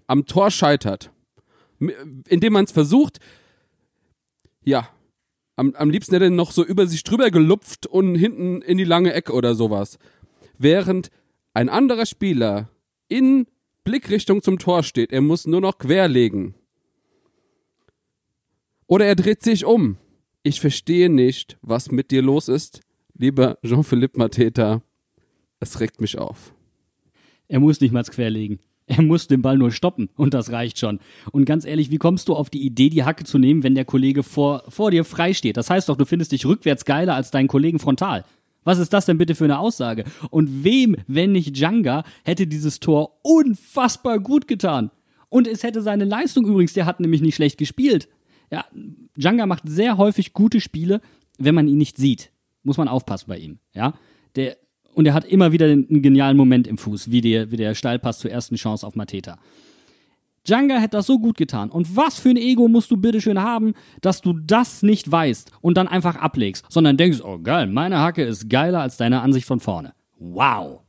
am Tor scheitert, indem man es versucht, ja, am, am liebsten hätte er noch so über sich drüber gelupft und hinten in die lange Ecke oder sowas. Während ein anderer Spieler in Blickrichtung zum Tor steht, er muss nur noch querlegen. Oder er dreht sich um. Ich verstehe nicht, was mit dir los ist, lieber Jean-Philippe Mateta. Es regt mich auf. Er muss nicht mal querlegen. Er muss den Ball nur stoppen und das reicht schon. Und ganz ehrlich, wie kommst du auf die Idee, die Hacke zu nehmen, wenn der Kollege vor, vor dir frei steht? Das heißt doch, du findest dich rückwärts geiler als deinen Kollegen frontal. Was ist das denn bitte für eine Aussage? Und wem, wenn nicht Janga, hätte dieses Tor unfassbar gut getan? Und es hätte seine Leistung übrigens, der hat nämlich nicht schlecht gespielt. Ja, Janga macht sehr häufig gute Spiele, wenn man ihn nicht sieht. Muss man aufpassen bei ihm. Ja, der, und er hat immer wieder einen genialen Moment im Fuß, wie der, wie der Steilpass zur ersten Chance auf Mateta. Janga hätte das so gut getan. Und was für ein Ego musst du bitteschön haben, dass du das nicht weißt und dann einfach ablegst, sondern denkst, oh geil, meine Hacke ist geiler als deine Ansicht von vorne. Wow.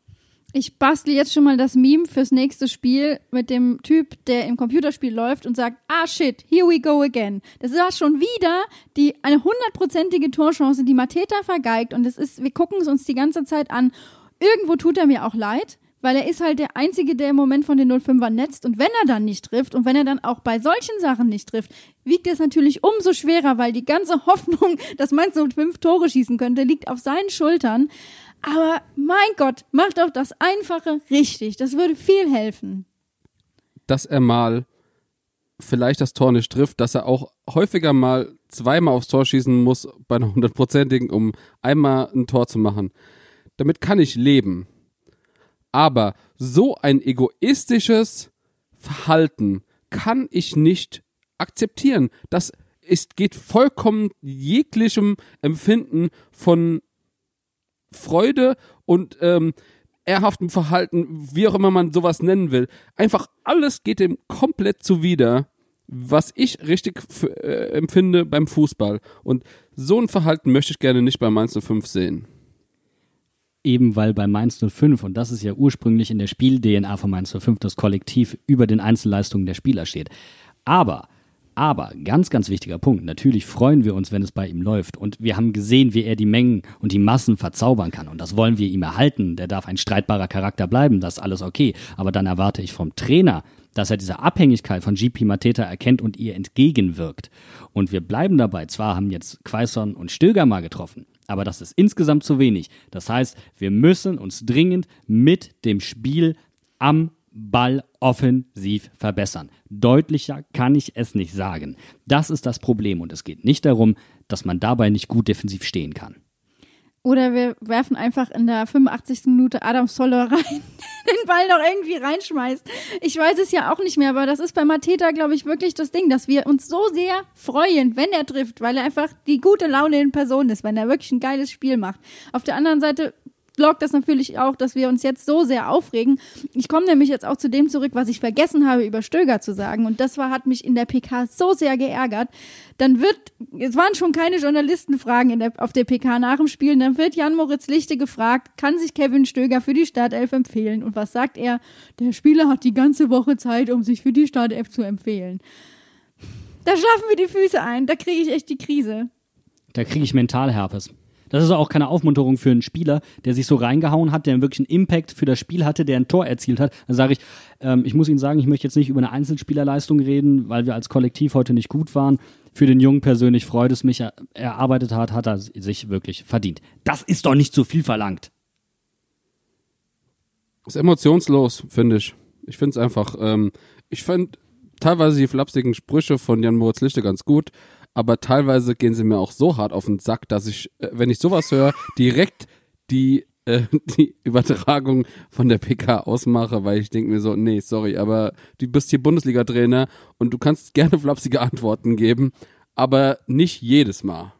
Ich bastel jetzt schon mal das Meme fürs nächste Spiel mit dem Typ, der im Computerspiel läuft und sagt, ah shit, here we go again. Das war schon wieder die, eine hundertprozentige Torchance, die Mateta vergeigt und es ist, wir gucken es uns die ganze Zeit an. Irgendwo tut er mir auch leid, weil er ist halt der Einzige, der im Moment von den 05ern netzt und wenn er dann nicht trifft und wenn er dann auch bei solchen Sachen nicht trifft, wiegt es natürlich umso schwerer, weil die ganze Hoffnung, dass Mainz 05 Tore schießen könnte, liegt auf seinen Schultern. Aber mein Gott, mach doch das Einfache richtig. Das würde viel helfen. Dass er mal vielleicht das Tor nicht trifft, dass er auch häufiger mal zweimal aufs Tor schießen muss bei einer hundertprozentigen, um einmal ein Tor zu machen. Damit kann ich leben. Aber so ein egoistisches Verhalten kann ich nicht akzeptieren. Das es geht vollkommen jeglichem Empfinden von Freude und ähm, ehrhaftem Verhalten, wie auch immer man sowas nennen will. Einfach alles geht dem komplett zuwider, was ich richtig äh, empfinde beim Fußball. Und so ein Verhalten möchte ich gerne nicht bei Mainz 05 sehen. eben weil bei Mainz 05, und das ist ja ursprünglich in der Spiel-DNA von Mainz 05, das Kollektiv über den Einzelleistungen der Spieler steht. Aber, aber, ganz, ganz wichtiger Punkt, natürlich freuen wir uns, wenn es bei ihm läuft. Und wir haben gesehen, wie er die Mengen und die Massen verzaubern kann. Und das wollen wir ihm erhalten. Der darf ein streitbarer Charakter bleiben, das ist alles okay. Aber dann erwarte ich vom Trainer, dass er diese Abhängigkeit von GP Mateta erkennt und ihr entgegenwirkt. Und wir bleiben dabei. Zwar haben jetzt Quaison und Stöger mal getroffen, aber das ist insgesamt zu wenig. Das heißt, wir müssen uns dringend mit dem Spiel am Ball offensiv verbessern. Deutlicher kann ich es nicht sagen. Das ist das Problem und es geht nicht darum, dass man dabei nicht gut defensiv stehen kann. Oder wir werfen einfach in der 85. Minute Adam Soller rein, den Ball noch irgendwie reinschmeißt. Ich weiß es ja auch nicht mehr, aber das ist bei Mateta, glaube ich, wirklich das Ding, dass wir uns so sehr freuen, wenn er trifft, weil er einfach die gute Laune in Person ist, wenn er wirklich ein geiles Spiel macht. Auf der anderen Seite lockt das natürlich auch, dass wir uns jetzt so sehr aufregen. Ich komme nämlich jetzt auch zu dem zurück, was ich vergessen habe, über Stöger zu sagen. Und das war, hat mich in der PK so sehr geärgert. Dann wird, es waren schon keine Journalistenfragen der, auf der PK nach dem Spiel. Dann wird Jan-Moritz Lichte gefragt, kann sich Kevin Stöger für die Startelf empfehlen? Und was sagt er? Der Spieler hat die ganze Woche Zeit, um sich für die Startelf zu empfehlen. Da schlafen mir die Füße ein. Da kriege ich echt die Krise. Da kriege ich Mentalherpes. Das ist auch keine Aufmunterung für einen Spieler, der sich so reingehauen hat, der wirklich einen Impact für das Spiel hatte, der ein Tor erzielt hat. Dann sage ich, ähm, ich muss Ihnen sagen, ich möchte jetzt nicht über eine Einzelspielerleistung reden, weil wir als Kollektiv heute nicht gut waren. Für den Jungen persönlich freut es mich, er erarbeitet hat, hat er sich wirklich verdient. Das ist doch nicht zu viel verlangt. Ist emotionslos, finde ich. Ich finde es einfach, ähm, ich fand teilweise die flapsigen Sprüche von Jan Moritz Lichte ganz gut, aber teilweise gehen sie mir auch so hart auf den Sack, dass ich, äh, wenn ich sowas höre, direkt die, äh, die Übertragung von der PK ausmache, weil ich denke mir so, nee, sorry, aber du bist hier Bundesliga-Trainer und du kannst gerne flapsige Antworten geben, aber nicht jedes Mal.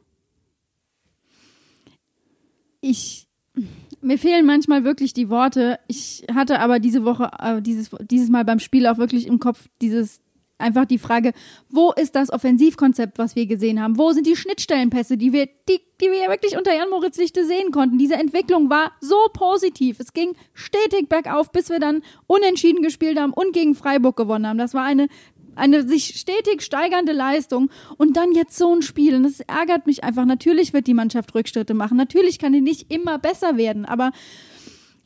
ich mir fehlen manchmal wirklich die Worte. Ich hatte aber diese Woche, äh, dieses, dieses Mal beim Spiel auch wirklich im Kopf dieses einfach die Frage, wo ist das Offensivkonzept, was wir gesehen haben? Wo sind die Schnittstellenpässe, die wir, die, die wir wirklich unter Jan Moritz Lichte sehen konnten? Diese Entwicklung war so positiv. Es ging stetig bergauf, bis wir dann unentschieden gespielt haben und gegen Freiburg gewonnen haben. Das war eine eine sich stetig steigernde Leistung und dann jetzt so ein Spiel. Und das ärgert mich einfach. Natürlich wird die Mannschaft Rückschritte machen. Natürlich kann die nicht immer besser werden, aber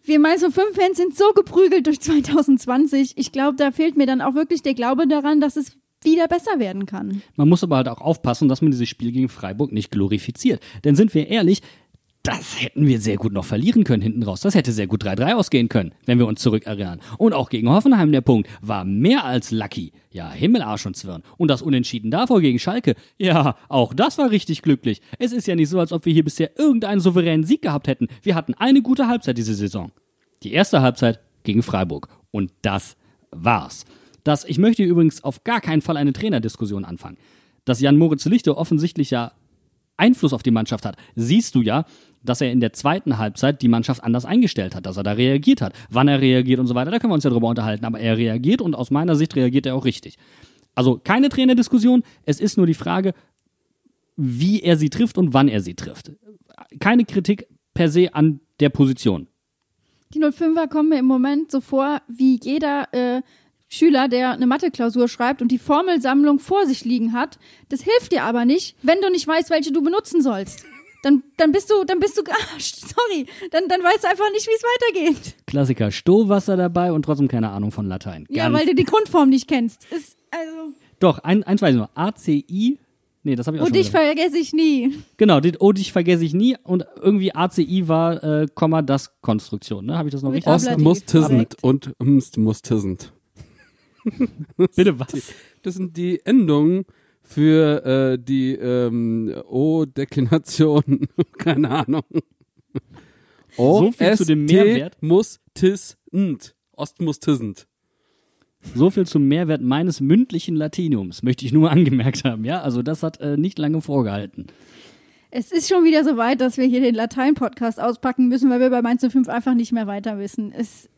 wir Mainz 05 Fans sind so geprügelt durch 2020. Ich glaube, da fehlt mir dann auch wirklich der Glaube daran, dass es wieder besser werden kann. Man muss aber halt auch aufpassen, dass man dieses Spiel gegen Freiburg nicht glorifiziert. Denn sind wir ehrlich, das hätten wir sehr gut noch verlieren können hinten raus. Das hätte sehr gut 3-3 ausgehen können, wenn wir uns zurückerinnern. Und auch gegen Hoffenheim der Punkt war mehr als lucky. Ja, Himmelarsch und Zwirn. Und das Unentschieden davor gegen Schalke, ja, auch das war richtig glücklich. Es ist ja nicht so, als ob wir hier bisher irgendeinen souveränen Sieg gehabt hätten. Wir hatten eine gute Halbzeit diese Saison. Die erste Halbzeit gegen Freiburg. Und das war's. Das, ich möchte übrigens auf gar keinen Fall eine Trainerdiskussion anfangen. Dass Jan Moritz Lichte offensichtlich ja Einfluss auf die Mannschaft hat, siehst du ja, dass er in der zweiten Halbzeit die Mannschaft anders eingestellt hat, dass er da reagiert hat. Wann er reagiert und so weiter, da können wir uns ja drüber unterhalten, aber er reagiert und aus meiner Sicht reagiert er auch richtig. Also keine Trainerdiskussion, es ist nur die Frage, wie er sie trifft und wann er sie trifft. Keine Kritik per se an der Position. Die 05er kommen mir im Moment so vor, wie jeder äh, Schüler, der eine Mathe-Klausur schreibt und die Formelsammlung vor sich liegen hat. Das hilft dir aber nicht, wenn du nicht weißt, welche du benutzen sollst. Dann, dann bist du, dann bist du gearscht. Sorry. Dann, dann weißt du einfach nicht, wie es weitergeht. Klassiker, Stohwasser dabei und trotzdem keine Ahnung von Latein. Ja, Ganz- weil du die Grundform nicht kennst. Ist, also, Doch, ein, eins weiß ich noch. ACI. Nee, das habe ich auch schon dich vergesse ich nie. Genau, den oh, dich vergesse ich nie. Und irgendwie ACI war, äh, Komma, das Konstruktion, ne? Habe ich das noch Mit richtig? Ost muss tissend Korrekt. und mst muss tissend. Bitte was? Das sind die Endungen für äh, die ähm, O-Deklination. Keine Ahnung. O So viel S zu dem Mehrwert. muss tissend. Ost muss tissend. So viel zum Mehrwert meines mündlichen Latiniums, möchte ich nur angemerkt haben. Ja, also das hat äh, nicht lange vorgehalten. Es ist schon wieder so weit, dass wir hier den Latein-Podcast auspacken müssen, weil wir bei Mainz 05 einfach nicht mehr weiter wissen. Es,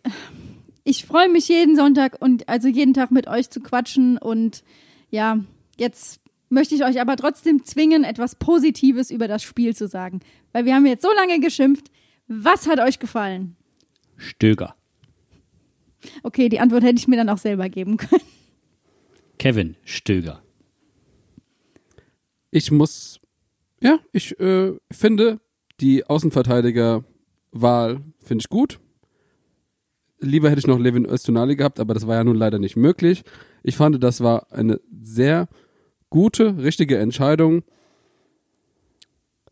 ich freue mich jeden Sonntag und also jeden Tag mit euch zu quatschen und ja, jetzt möchte ich euch aber trotzdem zwingen, etwas Positives über das Spiel zu sagen. Weil wir haben jetzt so lange geschimpft. Was hat euch gefallen? Stöger. Okay, die Antwort hätte ich mir dann auch selber geben können. Kevin Stöger. Ich muss, ja, ich äh, finde die Außenverteidigerwahl finde ich gut. Lieber hätte ich noch Levin Östunali gehabt, aber das war ja nun leider nicht möglich. Ich fand, das war eine sehr gute, richtige Entscheidung.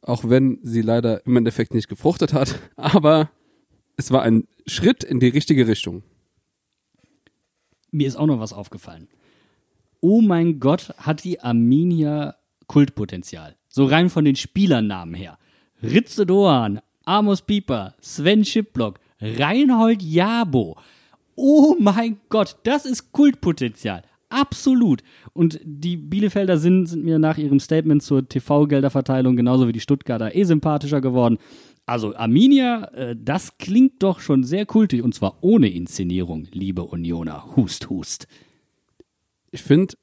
Auch wenn sie leider im Endeffekt nicht gefruchtet hat. Aber es war ein Schritt in die richtige Richtung. Mir ist auch noch was aufgefallen. Oh mein Gott, hat die Arminia Kultpotenzial. So rein von den Spielernamen her. Ritze Doan, Amos Pieper, Sven Schipblock, Reinhold Jabo. Oh mein Gott, das ist Kultpotenzial. Absolut. Und die Bielefelder sind, sind mir nach ihrem Statement zur TV-Gelderverteilung genauso wie die Stuttgarter eh sympathischer geworden. Also Arminia, äh, das klingt doch schon sehr kultig und zwar ohne Inszenierung, liebe Unioner. Hust, hust. Ich finde,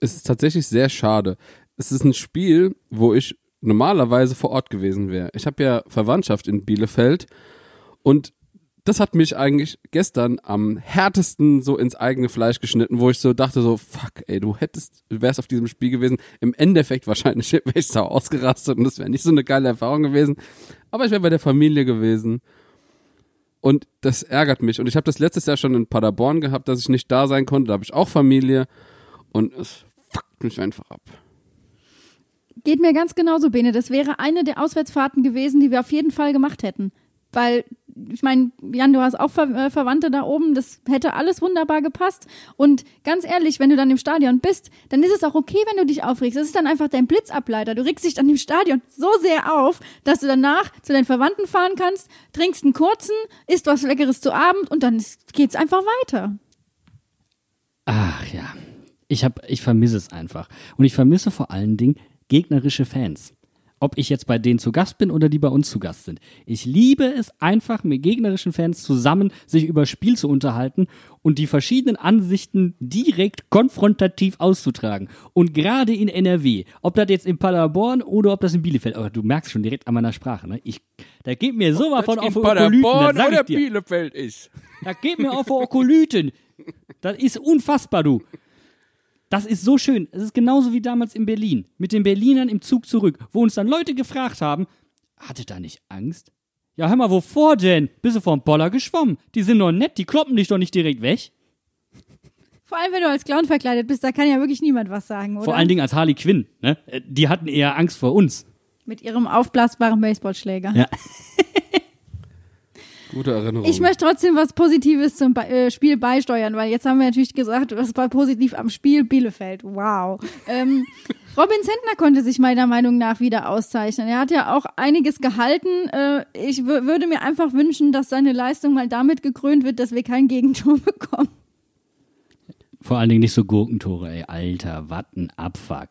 es ist tatsächlich sehr schade. Es ist ein Spiel, wo ich normalerweise vor Ort gewesen wäre. Ich habe ja Verwandtschaft in Bielefeld und das hat mich eigentlich gestern am härtesten so ins eigene Fleisch geschnitten, wo ich so dachte so, fuck, ey, du hättest, du wärst auf diesem Spiel gewesen. Im Endeffekt wahrscheinlich wäre ich sau ausgerastet und das wäre nicht so eine geile Erfahrung gewesen. Aber ich wäre bei der Familie gewesen. Und das ärgert mich. Und ich habe das letztes Jahr schon in Paderborn gehabt, dass ich nicht da sein konnte. Da habe ich auch Familie. Und es fuckt mich einfach ab. Geht mir ganz genauso, Bene. Das wäre eine der Auswärtsfahrten gewesen, die wir auf jeden Fall gemacht hätten. Weil, ich meine, Jan, du hast auch Ver äh, Verwandte da oben, das hätte alles wunderbar gepasst. Und ganz ehrlich, wenn du dann im Stadion bist, dann ist es auch okay, wenn du dich aufregst. Das ist dann einfach dein Blitzableiter. Du regst dich dann im Stadion so sehr auf, dass du danach zu deinen Verwandten fahren kannst, trinkst einen kurzen, isst was Leckeres zu Abend und dann ist- geht's einfach weiter. Ach ja, ich, ich vermisse es einfach. Und ich vermisse vor allen Dingen gegnerische Fans. Ob ich jetzt bei denen zu Gast bin oder die bei uns zu Gast sind. Ich liebe es einfach, mit gegnerischen Fans zusammen sich über Spiel zu unterhalten und die verschiedenen Ansichten direkt konfrontativ auszutragen. Und gerade in NRW, ob das jetzt in Paderborn oder ob das in Bielefeld, aber du merkst schon direkt an meiner Sprache, ne? Ich, da geht mir sowas von auf Okolyten, das sag ich dir. Bielefeld ist. Das geht mir auf Okolyten. Das ist unfassbar, du. Das ist so schön. Es ist genauso wie damals in Berlin. Mit den Berlinern im Zug zurück, wo uns dann Leute gefragt haben, hattet da nicht Angst? Ja, hör mal, wovor denn? Bist du vom Boller geschwommen? Die sind doch nett, die kloppen dich doch nicht direkt weg. Vor allem, wenn du als Clown verkleidet bist, da kann ja wirklich niemand was sagen, oder? Vor allen Dingen als Harley Quinn. Ne? Äh, Die hatten eher Angst vor uns. Mit ihrem aufblasbaren Baseballschläger. Ja. Gute Erinnerung. Ich möchte trotzdem was Positives zum Be äh, Spiel beisteuern, weil jetzt haben wir natürlich gesagt, was war positiv am Spiel Bielefeld. Wow. Ähm, Robin Zentner konnte sich meiner Meinung nach wieder auszeichnen. Er hat ja auch einiges gehalten. Äh, ich wü- würde mir einfach wünschen, dass seine Leistung mal damit gekrönt wird, dass wir kein Gegentor bekommen. Vor allen Dingen nicht so Gurkentore, ey. Alter, was ein Abfuck.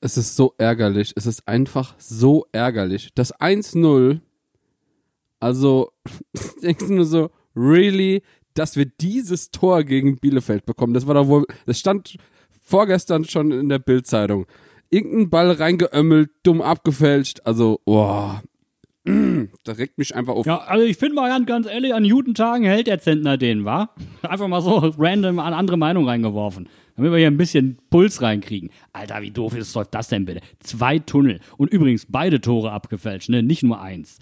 es ist so ärgerlich. Es ist einfach so ärgerlich. Das 1-0, also denkst du nur so, really, dass wir dieses Tor gegen Bielefeld bekommen? Das war doch wohl, das stand vorgestern schon in der Bildzeitung. Irgendein Ball reingeömmelt, dumm abgefälscht. Also, boah, da regt mich einfach auf. Ja, also ich finde mal ganz, ganz ehrlich, an guten Tagen hält der Zentner den, wa? Einfach mal so random an andere Meinung reingeworfen. Damit wir hier ein bisschen Puls reinkriegen. Alter, wie doof ist das denn bitte? Zwei Tunnel. Und übrigens beide Tore abgefälscht, ne? Nicht nur eins.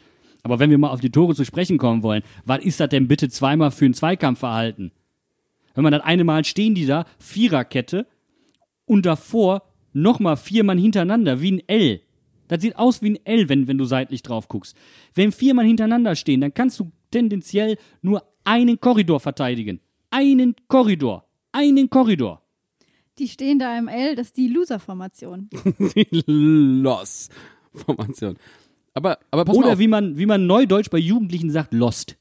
Aber wenn wir mal auf die Tore zu sprechen kommen wollen, was ist das denn bitte zweimal für ein Zweikampfverhalten? Wenn man das eine Mal stehen die da, Viererkette, und davor nochmal vier Mann hintereinander, wie ein L. Das sieht aus wie ein L, wenn, wenn du seitlich drauf guckst. Wenn vier Mann hintereinander stehen, dann kannst du tendenziell nur einen Korridor verteidigen. Einen Korridor. Einen Korridor. Die stehen da im L, das ist die Loser-Formation. Die Loss-Formation. Aber, aber pass mal Oder auf. wie man, wie man neudeutsch bei Jugendlichen sagt, lost.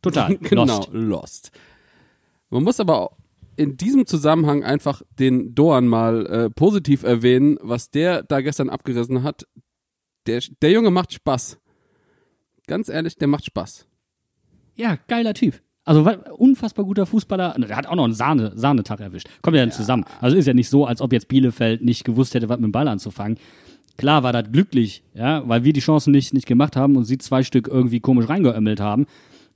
Total. genau, Lost. lost. Man muss aber auch, in diesem Zusammenhang einfach den Doan mal äh, positiv erwähnen, was der da gestern abgerissen hat. Der, der Junge macht Spaß. Ganz ehrlich, der macht Spaß. Ja, geiler Typ. Also unfassbar guter Fußballer. Der hat auch noch einen Sahne, Sahnetag erwischt. Kommt ja dann zusammen. Also ist ja nicht so, als ob jetzt Bielefeld nicht gewusst hätte, was mit dem Ball anzufangen. Klar war das glücklich, ja, weil wir die Chancen nicht, nicht gemacht haben und sie zwei Stück irgendwie komisch reingeömmelt haben.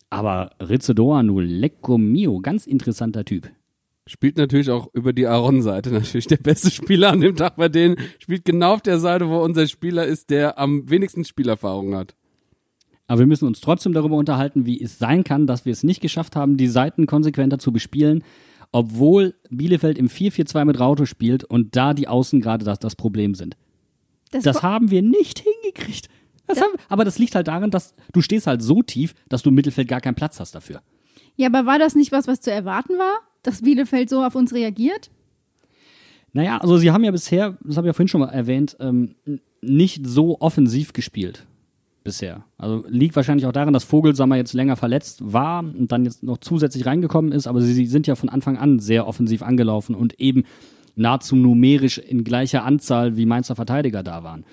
Aber Ritze Doanu, lecco mio, ganz interessanter Typ. Spielt natürlich auch über die Aaron-Seite. Natürlich der beste Spieler an dem Tag bei denen. Spielt genau auf der Seite, wo unser Spieler ist, der am wenigsten Spielerfahrung hat. Aber wir müssen uns trotzdem darüber unterhalten, wie es sein kann, dass wir es nicht geschafft haben, die Seiten konsequenter zu bespielen, obwohl Bielefeld im 4-4-2 mit Raute spielt und da die Außen gerade das, das Problem sind. Das, Das haben wir nicht hingekriegt. Das Ja. haben, aber das liegt halt daran, dass du stehst halt so tief, dass du im Mittelfeld gar keinen Platz hast dafür. ja, aber war das nicht was, was zu erwarten war, dass Bielefeld so auf uns reagiert? Naja, also sie haben ja bisher, das habe ich ja vorhin schon mal erwähnt, ähm, nicht so offensiv gespielt bisher. Also liegt wahrscheinlich auch daran, dass Vogelsammer jetzt länger verletzt war und dann jetzt noch zusätzlich reingekommen ist, aber sie, sie sind ja von Anfang an sehr offensiv angelaufen und eben nahezu numerisch in gleicher Anzahl wie Mainzer Verteidiger da waren.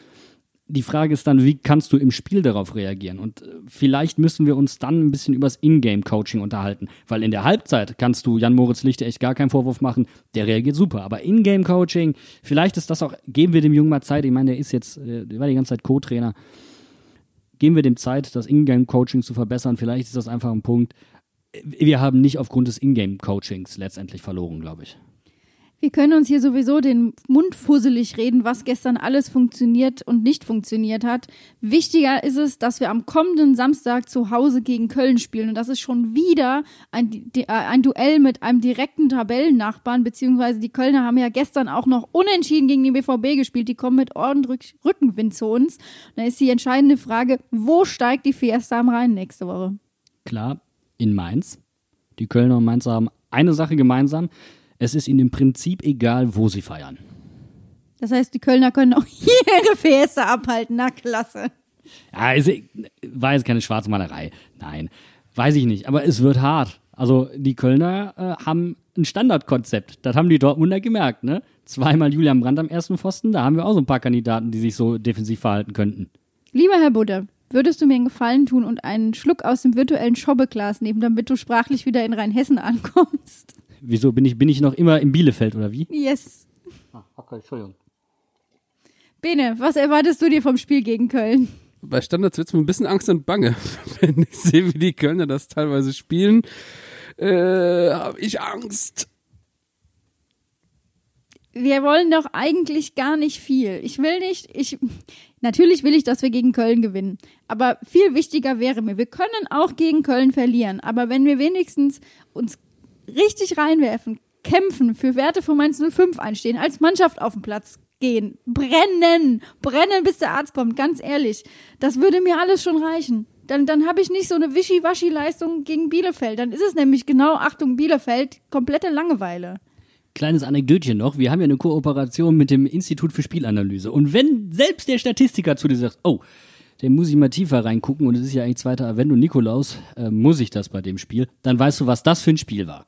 Die Frage ist dann, wie kannst du im Spiel darauf reagieren? Und äh, vielleicht müssen wir uns dann ein bisschen übers Ingame-Coaching unterhalten. Weil in der Halbzeit kannst du Jan Moritz Lichte echt gar keinen Vorwurf machen. Der reagiert super. Aber Ingame-Coaching, vielleicht ist das auch, geben wir dem Jungen mal Zeit. Ich meine, der ist jetzt, äh, der war die ganze Zeit Co-Trainer. Geben wir dem Zeit, das Ingame-Coaching zu verbessern. Vielleicht ist das einfach ein Punkt. Wir haben nicht aufgrund des Ingame-Coachings letztendlich verloren, glaube ich. Wir können uns hier sowieso den Mund fusselig reden, was gestern alles funktioniert und nicht funktioniert hat. Wichtiger ist es, dass wir am kommenden Samstag zu Hause gegen Köln spielen. Und das ist schon wieder ein, äh, ein Duell mit einem direkten Tabellennachbarn, beziehungsweise die Kölner haben ja gestern auch noch unentschieden gegen den BVB gespielt. Die kommen mit ordentlich Rückenwind zu uns. Da ist die entscheidende Frage, wo steigt die Fiesta am Rhein nächste Woche? klar, in Mainz. Die Kölner und Mainzer haben eine Sache gemeinsam. Es ist ihnen im Prinzip egal, wo sie feiern. Das heißt, die Kölner können auch hier ihre Fiesta abhalten. Na, klasse. Ja, ist, war jetzt keine Schwarzmalerei. Nein, weiß ich nicht. Aber es wird hart. Also die Kölner äh, haben ein Standardkonzept. Das haben die Dortmunder gemerkt. Ne? Zweimal Julian Brandt am ersten Pfosten. Da haben wir auch so ein paar Kandidaten, die sich so defensiv verhalten könnten. Lieber Herr Budde, würdest du mir einen Gefallen tun und einen Schluck aus dem virtuellen Schobbeglas nehmen, damit du sprachlich wieder in Rheinhessen ankommst? Wieso bin ich, bin ich noch immer in Bielefeld oder wie? Yes. Okay, Entschuldigung. Bene, was erwartest du dir vom Spiel gegen Köln? Bei Standards wird's mir ein bisschen Angst und Bange, wenn ich sehe, wie die Kölner das teilweise spielen. Äh, habe ich Angst. Wir wollen doch eigentlich gar nicht viel. Ich will nicht, ich, natürlich will ich, dass wir gegen Köln gewinnen. Aber viel wichtiger wäre mir, wir können auch gegen Köln verlieren. Aber wenn wir wenigstens uns richtig reinwerfen, kämpfen, für Werte von Mainz 05 einstehen, als Mannschaft auf den Platz gehen, brennen, brennen, bis der Arzt kommt, ganz ehrlich. Das würde mir alles schon reichen. Dann, dann habe ich nicht so eine Wischiwaschi-Leistung gegen Bielefeld. Dann ist es nämlich genau, Achtung, Bielefeld, komplette Langeweile. Kleines Anekdötchen noch. Wir haben ja eine Kooperation mit dem Institut für Spielanalyse. Und wenn selbst der Statistiker zu dir sagt, oh, der muss ich mal tiefer reingucken und es ist ja eigentlich zweiter und Nikolaus, äh, muss ich das bei dem Spiel, dann weißt du, was das für ein Spiel war.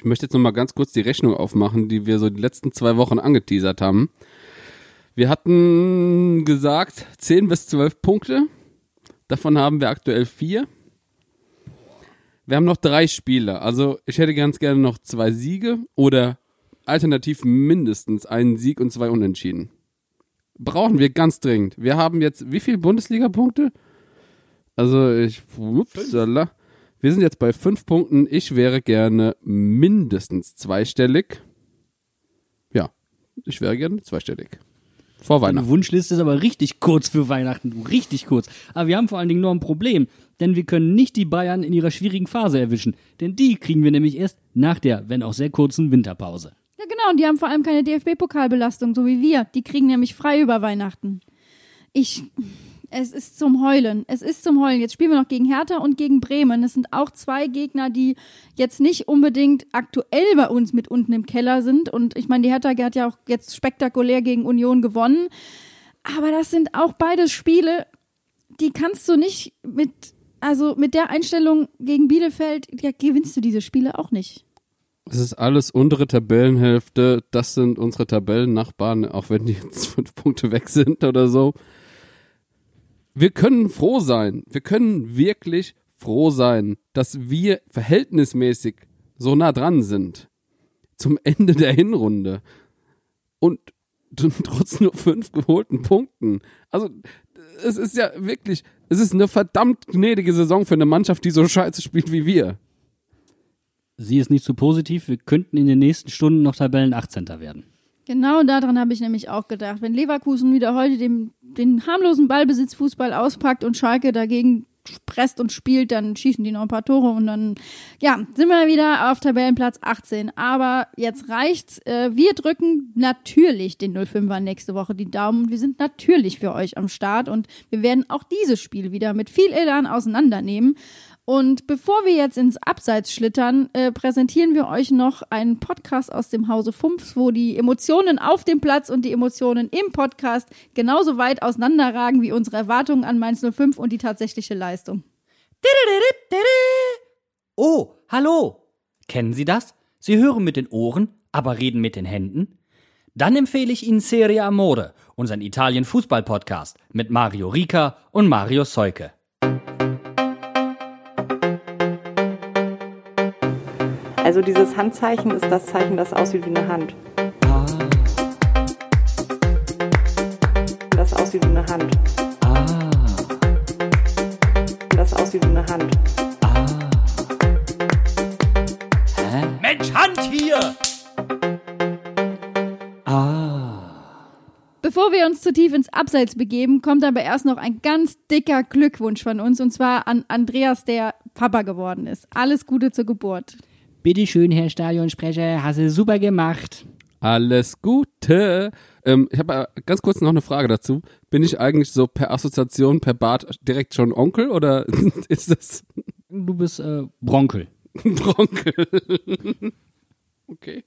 Ich möchte jetzt noch mal ganz kurz die Rechnung aufmachen, die wir so die letzten zwei Wochen angeteasert haben. Wir hatten gesagt 10 bis 12 Punkte. Davon haben wir aktuell vier. Wir haben noch drei Spiele. Also ich hätte ganz gerne noch zwei Siege oder alternativ mindestens einen Sieg und zwei Unentschieden. Brauchen wir ganz dringend. Wir haben jetzt wie viele Bundesliga-Punkte? Also ich, upsala. Wir sind jetzt bei fünf Punkten. Ich wäre gerne mindestens zweistellig. Ja, ich wäre gerne zweistellig. Vor Weihnachten. Wunschliste ist aber richtig kurz für Weihnachten, du, richtig kurz. Aber wir haben vor allen Dingen noch ein Problem, denn wir können nicht die Bayern in ihrer schwierigen Phase erwischen, denn die kriegen wir nämlich erst nach der, wenn auch sehr kurzen Winterpause. Ja, genau, und die haben vor allem keine DFB-Pokalbelastung, so wie wir. Die kriegen nämlich frei über Weihnachten. Ich. Es ist zum Heulen. Es ist zum Heulen. Jetzt spielen wir noch gegen Hertha und gegen Bremen. Das sind auch zwei Gegner, die jetzt nicht unbedingt aktuell bei uns mit unten im Keller sind. Und ich meine, die Hertha hat ja auch jetzt spektakulär gegen Union gewonnen. Aber das sind auch beides Spiele, die kannst du nicht mit also mit der Einstellung gegen Bielefeld ja, gewinnst du diese Spiele auch nicht. Es ist alles untere Tabellenhälfte. Das sind unsere Tabellennachbarn, auch wenn die jetzt fünf Punkte weg sind oder so. Wir können froh sein. Wir können wirklich froh sein, dass wir verhältnismäßig so nah dran sind. Zum Ende der Hinrunde. Und trotz nur fünf geholten Punkten. Also, es ist ja wirklich, es ist eine verdammt gnädige Saison für eine Mannschaft, die so scheiße spielt wie wir. Sie ist nicht zu positiv. Wir könnten in den nächsten Stunden noch Tabellen 18. werden. Genau daran habe ich nämlich auch gedacht. Wenn Leverkusen wieder heute den, den harmlosen Ballbesitzfußball auspackt und Schalke dagegen presst und spielt, dann schießen die noch ein paar Tore und dann, ja, sind wir wieder auf Tabellenplatz 18. Aber jetzt reicht's. Äh, wir drücken natürlich den 05er nächste Woche die Daumen. Wir sind natürlich für euch am Start und wir werden auch dieses Spiel wieder mit viel Elan auseinandernehmen. Und bevor wir jetzt ins Abseits schlittern, äh, präsentieren wir euch noch einen Podcast aus dem Hause Fumps, wo die Emotionen auf dem Platz und die Emotionen im Podcast genauso weit auseinanderragen wie unsere Erwartungen an Mainz 05 und die tatsächliche Leistung. Oh, hallo. Kennen Sie das? Sie hören mit den Ohren, aber reden mit den Händen? Dann empfehle ich Ihnen Serie Amore, unseren Italien-Fußball-Podcast mit Mario Rica und Mario Seuke. Also dieses Handzeichen ist das Zeichen, das aussieht wie eine Hand. Das aussieht wie eine Hand. Das aussieht wie eine Hand. Mensch, Hand hier! Bevor wir uns zu tief ins Abseits begeben, kommt aber erst noch ein ganz dicker Glückwunsch von uns und zwar an Andreas, der Papa geworden ist. Alles Gute zur Geburt. Bitte schön, Herr Stadionsprecher, hast du super gemacht. Alles Gute. Ähm, ich habe äh, ganz kurz noch eine Frage dazu. Bin ich eigentlich so per Assoziation, per Bart direkt schon Onkel oder ist das Du bist äh, Bronkel. Bronkel? okay.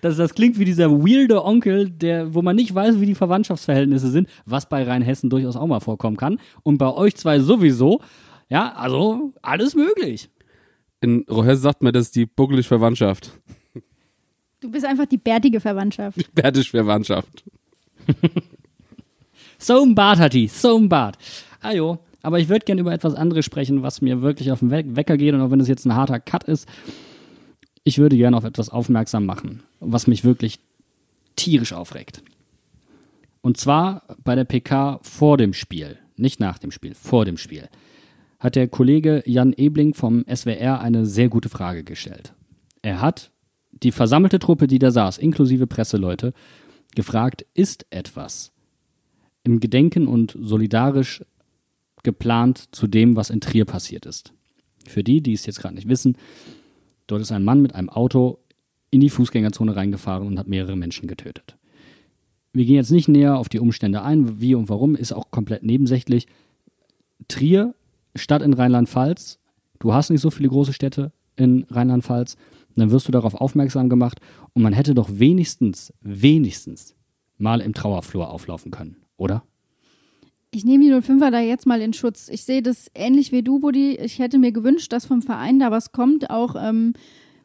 Das, das klingt wie dieser weirde Onkel, der, wo man nicht weiß, wie die Verwandtschaftsverhältnisse sind, was bei Rheinhessen durchaus auch mal vorkommen kann. Und bei euch zwei sowieso. Ja, also alles möglich. In Rohes sagt man, das ist die buckelig Verwandtschaft. Du bist einfach die bärtige Verwandtschaft. Bärtisch Verwandtschaft. So ein Bart hat die, so ein Bart. Ah jo, aber ich würde gerne über etwas anderes sprechen, was mir wirklich auf den We Wecker geht und auch wenn es jetzt ein harter Cut ist, ich würde gerne auf etwas aufmerksam machen, was mich wirklich tierisch aufregt. Und zwar bei der PK vor dem Spiel, nicht nach dem Spiel, vor dem Spiel, hat der Kollege Jan Ebling vom SWR eine sehr gute Frage gestellt. Er hat die versammelte Truppe, die da saß, inklusive Presseleute, gefragt, ist etwas im Gedenken und solidarisch geplant zu dem, was in Trier passiert ist. Für die, die es jetzt gerade nicht wissen, dort ist ein Mann mit einem Auto in die Fußgängerzone reingefahren und hat mehrere Menschen getötet. Wir gehen jetzt nicht näher auf die Umstände ein, wie und warum, ist auch komplett nebensächlich. Trier, Stadt in Rheinland-Pfalz, du hast nicht so viele große Städte in Rheinland-Pfalz, dann wirst du darauf aufmerksam gemacht und man hätte doch wenigstens, wenigstens mal im Trauerflur auflaufen können, oder? Ich nehme die 05er da jetzt mal in Schutz. Ich sehe das ähnlich wie du, Buddy. Ich hätte mir gewünscht, dass vom Verein da was kommt, auch ähm,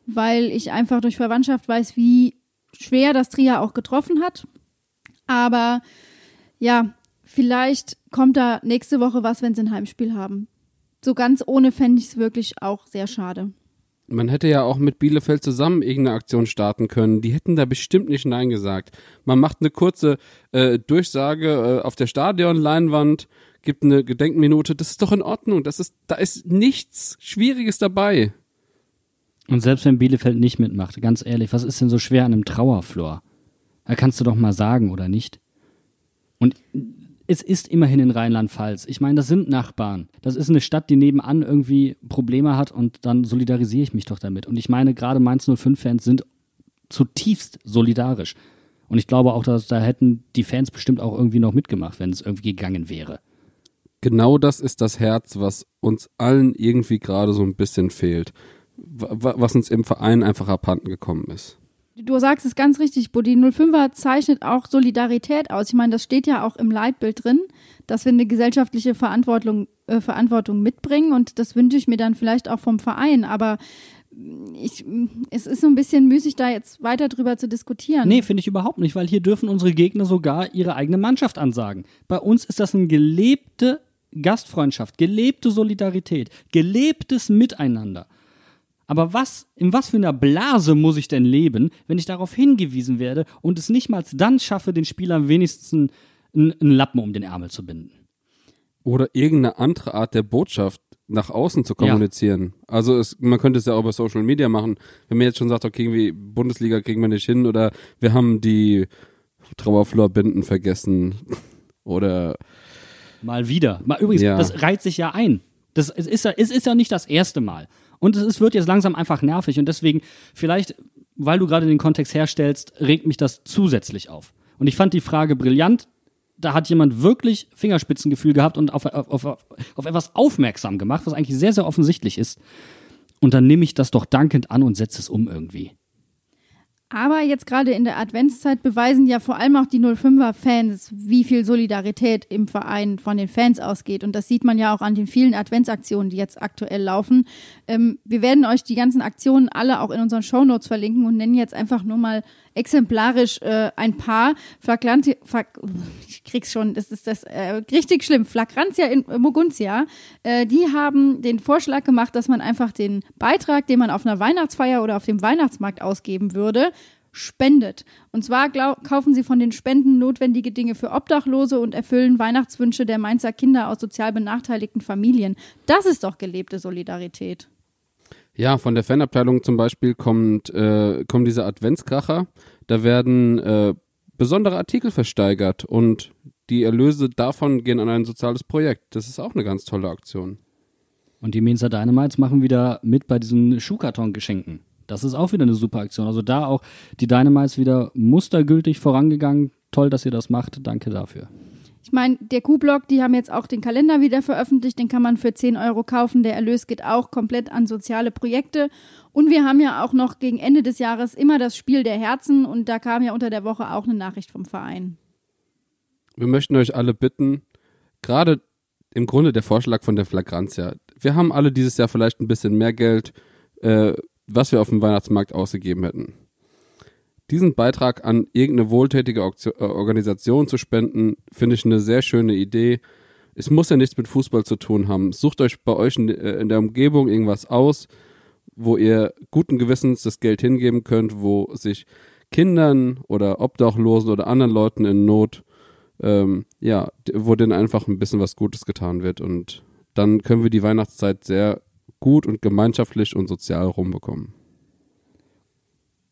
weil ich einfach durch Verwandtschaft weiß, wie schwer das Trier auch getroffen hat. Aber ja, vielleicht kommt da nächste Woche was, wenn sie ein Heimspiel haben. So ganz ohne fände ich es wirklich auch sehr schade. Man hätte ja auch mit Bielefeld zusammen irgendeine Aktion starten können. Die hätten da bestimmt nicht Nein gesagt. Man macht eine kurze äh, Durchsage äh, auf der Stadionleinwand, gibt eine Gedenkminute. Das ist doch in Ordnung. Das ist, da ist nichts Schwieriges dabei. Und selbst wenn Bielefeld nicht mitmacht, ganz ehrlich, was ist denn so schwer an einem Trauerflor? Da kannst du doch mal sagen, oder nicht? Und es ist immerhin in Rheinland-Pfalz. Ich meine, das sind Nachbarn. Das ist eine Stadt, die nebenan irgendwie Probleme hat und dann solidarisiere ich mich doch damit. Und ich meine, gerade Mainz 05-Fans sind zutiefst solidarisch. Und ich glaube auch, dass da hätten die Fans bestimmt auch irgendwie noch mitgemacht, wenn es irgendwie gegangen wäre. Genau das ist das Herz, was uns allen irgendwie gerade so ein bisschen fehlt. Wa- wa- Was uns im Verein einfach abhanden gekommen ist. Du sagst es ganz richtig, Buddy. 05er zeichnet auch Solidarität aus. Ich meine, das steht ja auch im Leitbild drin, dass wir eine gesellschaftliche Verantwortung, äh, Verantwortung mitbringen und das wünsche ich mir dann vielleicht auch vom Verein. Aber ich, es ist so ein bisschen müßig, da jetzt weiter drüber zu diskutieren. Nee, finde ich überhaupt nicht, weil hier dürfen unsere Gegner sogar ihre eigene Mannschaft ansagen. Bei uns ist das eine gelebte Gastfreundschaft, gelebte Solidarität, gelebtes Miteinander. Aber was, in was für einer Blase muss ich denn leben, wenn ich darauf hingewiesen werde und es nicht mal dann schaffe, den Spielern wenigstens einen, einen Lappen um den Ärmel zu binden? Oder irgendeine andere Art der Botschaft nach außen zu kommunizieren. Ja. Also es, man könnte es ja auch über Social Media machen. Wenn man jetzt schon sagt, okay, irgendwie Bundesliga kriegen wir nicht hin oder wir haben die Trauerflorbinden vergessen oder mal wieder. Mal übrigens, ja. das reiht sich ja ein. Das es ist ja, es ist ja nicht das erste Mal. Und es, es wird jetzt langsam einfach nervig und deswegen, vielleicht, weil du gerade den Kontext herstellst, regt mich das zusätzlich auf. Und ich fand die Frage brillant. Da hat jemand wirklich Fingerspitzengefühl gehabt und auf, auf, auf, auf etwas aufmerksam gemacht, was eigentlich sehr, sehr offensichtlich ist. Und dann nehme ich das doch dankend an und setze es um irgendwie. Aber jetzt gerade in der Adventszeit beweisen ja vor allem auch die 05er-Fans, wie viel Solidarität im Verein von den Fans ausgeht. Und das sieht man ja auch an den vielen Adventsaktionen, die jetzt aktuell laufen. Ähm, wir werden euch die ganzen Aktionen alle auch in unseren Shownotes verlinken und nennen jetzt einfach nur mal exemplarisch äh, ein paar. Flagranti, Flag, ich krieg's schon, das ist das äh, richtig schlimm. Flagrantia in Moguntia, äh, die haben den Vorschlag gemacht, dass man einfach den Beitrag, den man auf einer Weihnachtsfeier oder auf dem Weihnachtsmarkt ausgeben würde, spendet. Und zwar glaub, kaufen sie von den Spenden notwendige Dinge für Obdachlose und erfüllen Weihnachtswünsche der Mainzer Kinder aus sozial benachteiligten Familien. Das ist doch gelebte Solidarität. Ja, von der Fanabteilung zum Beispiel kommt, äh, kommen diese Adventskracher. Da werden äh, besondere Artikel versteigert und die Erlöse davon gehen an ein soziales Projekt. Das ist auch eine ganz tolle Aktion. Und die Mainzer Dynamites machen wieder mit bei diesen Schuhkarton-Geschenken. Das ist auch wieder eine super Aktion. Also da auch die Dynamites wieder mustergültig vorangegangen. Toll, dass ihr das macht. Danke dafür. Ich meine, der Q-Blog, die haben jetzt auch den Kalender wieder veröffentlicht, den kann man für 10 Euro kaufen. Der Erlös geht auch komplett an soziale Projekte. Und wir haben ja auch noch gegen Ende des Jahres immer das Spiel der Herzen und da kam ja unter der Woche auch eine Nachricht vom Verein. Wir möchten euch alle bitten, gerade im Grunde der Vorschlag von der Flagrantia. Wir haben alle dieses Jahr vielleicht ein bisschen mehr Geld, äh, was wir auf dem Weihnachtsmarkt ausgegeben hätten diesen Beitrag an irgendeine wohltätige äh, Organisation zu spenden, finde ich eine sehr schöne Idee. Es muss ja nichts mit Fußball zu tun haben. Sucht euch bei euch in, äh, der Umgebung irgendwas aus, wo ihr guten Gewissens das Geld hingeben könnt, wo sich Kindern oder Obdachlosen oder anderen Leuten in Not, ähm, ja, wo denen einfach ein bisschen was Gutes getan wird. Und dann können wir die Weihnachtszeit sehr gut und gemeinschaftlich und sozial rumbekommen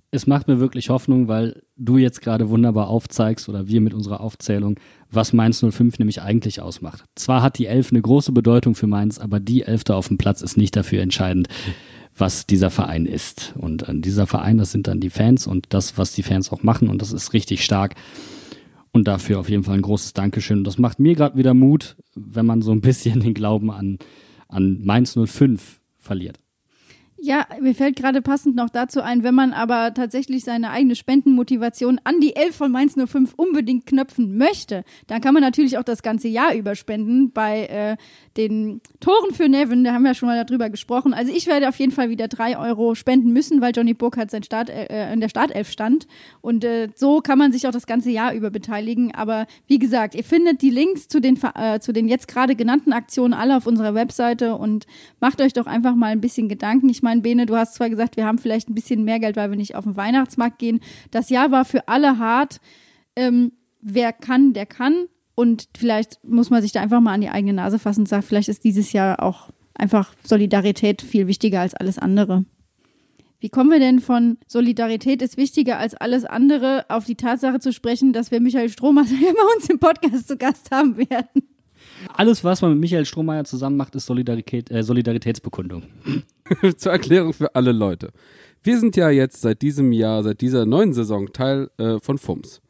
es macht mir wirklich Hoffnung, weil du jetzt gerade wunderbar aufzeigst oder wir mit unserer Aufzählung, was Mainz 05 nämlich eigentlich ausmacht. Zwar hat die Elf eine große Bedeutung für Mainz, aber die Elfte auf dem Platz ist nicht dafür entscheidend, was dieser Verein ist. Und dieser Verein, das sind dann die Fans und das, was die Fans auch machen und das ist richtig stark. Und dafür auf jeden Fall ein großes Dankeschön. Das macht mir gerade wieder Mut, wenn man so ein bisschen den Glauben an, an Mainz 05 verliert. Ja, mir fällt gerade passend noch dazu ein, wenn man aber tatsächlich seine eigene Spendenmotivation an die 11 von Mainz 05 unbedingt knöpfen möchte, dann kann man natürlich auch das ganze Jahr über spenden bei äh, den Toren für Nevin, da haben wir ja schon mal darüber gesprochen. Also ich werde auf jeden Fall wieder drei Euro spenden müssen, weil Johnny Burkhardt sein Start, äh, in der Startelf stand. Und äh, so kann man sich auch das ganze Jahr über beteiligen. Aber wie gesagt, ihr findet die Links zu den, äh, zu den jetzt gerade genannten Aktionen alle auf unserer Webseite und macht euch doch einfach mal ein bisschen Gedanken. Ich meine, Bene, du hast zwar gesagt, wir haben vielleicht ein bisschen mehr Geld, weil wir nicht auf den Weihnachtsmarkt gehen. Das Jahr war für alle hart. Ähm, wer kann, der kann. Und vielleicht muss man sich da einfach mal an die eigene Nase fassen und sagen, vielleicht ist dieses Jahr auch einfach Solidarität viel wichtiger als alles andere. Wie kommen wir denn von Solidarität ist wichtiger als alles andere auf die Tatsache zu sprechen, dass wir Michael Strohmeier bei uns im Podcast zu Gast haben werden? Alles, was man mit Michael Strohmeier zusammen macht, ist Solidarität, äh, Solidaritätsbekundung. Zur Erklärung für alle Leute. Wir sind ja jetzt seit diesem Jahr, seit dieser neuen Saison Teil äh, von FUMS.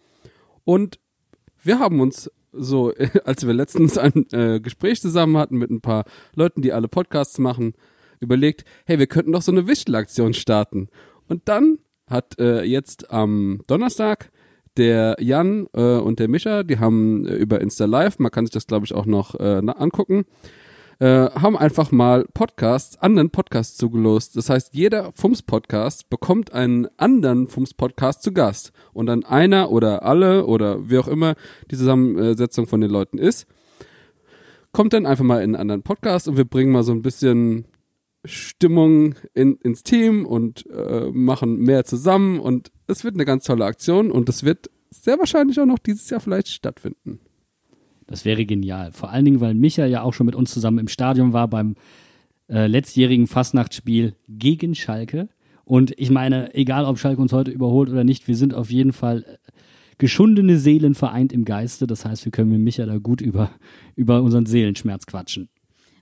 Und wir haben uns so, als wir letztens ein äh, Gespräch zusammen hatten mit ein paar Leuten, die alle Podcasts machen, überlegt, hey, wir könnten doch so eine Wichtelaktion starten. Und dann hat äh, jetzt am Donnerstag der Jan äh, und der Mischa, die haben äh, über Insta Live, man kann sich das glaube ich auch noch äh, angucken, äh, haben einfach mal Podcasts, anderen Podcasts zugelost. Das heißt, jeder Fums-Podcast bekommt einen anderen Fums-Podcast zu Gast. Und dann einer oder alle oder wie auch immer die Zusammensetzung von den Leuten ist, kommt dann einfach mal in einen anderen Podcast und wir bringen mal so ein bisschen Stimmung in, ins Team und äh, machen mehr zusammen und es wird eine ganz tolle Aktion und es wird sehr wahrscheinlich auch noch dieses Jahr vielleicht stattfinden. Das wäre genial. Vor allen Dingen, weil Micha ja auch schon mit uns zusammen im Stadion war beim äh, letztjährigen Fastnachtsspiel gegen Schalke. Und ich meine, egal ob Schalke uns heute überholt oder nicht, wir sind auf jeden Fall äh, geschundene Seelen vereint im Geiste. Das heißt, wir können mit Micha da gut über, über unseren Seelenschmerz quatschen.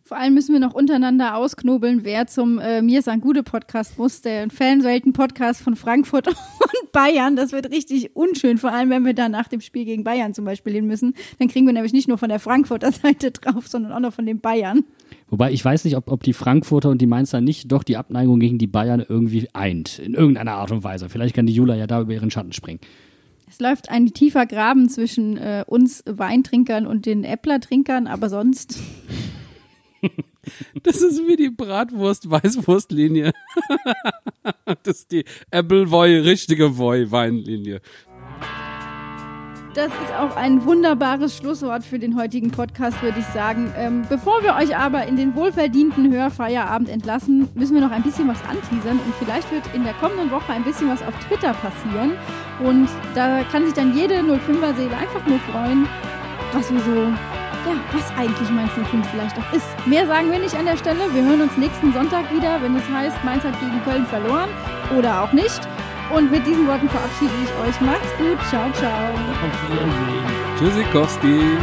Vor allem müssen wir noch untereinander ausknobeln, wer zum äh, Mir ist ein gute Podcast muss, der Fanwelten-Podcast von Frankfurt und Bayern. Das wird richtig unschön, vor allem wenn wir dann nach dem Spiel gegen Bayern zum Beispiel hin müssen. Dann kriegen wir nämlich nicht nur von der Frankfurter Seite drauf, sondern auch noch von den Bayern. Wobei ich weiß nicht, ob, ob die Frankfurter und die Mainzer nicht doch die Abneigung gegen die Bayern irgendwie eint. In irgendeiner Art und Weise. Vielleicht kann die Jula ja da über ihren Schatten springen. Es läuft ein tiefer Graben zwischen äh, uns Weintrinkern und den Äppler-Trinkern, aber sonst Das ist wie die Bratwurst-Weißwurst-Linie. das ist die Appleboy, richtige Boy-Weinlinie. Das ist auch ein wunderbares Schlusswort für den heutigen Podcast, würde ich sagen. Ähm, bevor wir euch aber in den wohlverdienten Hörfeierabend entlassen, müssen wir noch ein bisschen was anteasern und vielleicht wird in der kommenden Woche ein bisschen was auf Twitter passieren. Und da kann sich dann jede 05er-Seele einfach nur freuen, was wir so, ja, was eigentlich Mainz 05 vielleicht auch ist. Mehr sagen wir nicht an der Stelle. Wir hören uns nächsten Sonntag wieder, wenn es heißt, Mainz hat gegen Köln verloren oder auch nicht. Und mit diesen Worten verabschiede ich euch. Macht's gut. Ciao, ciao. Tschüssikowski.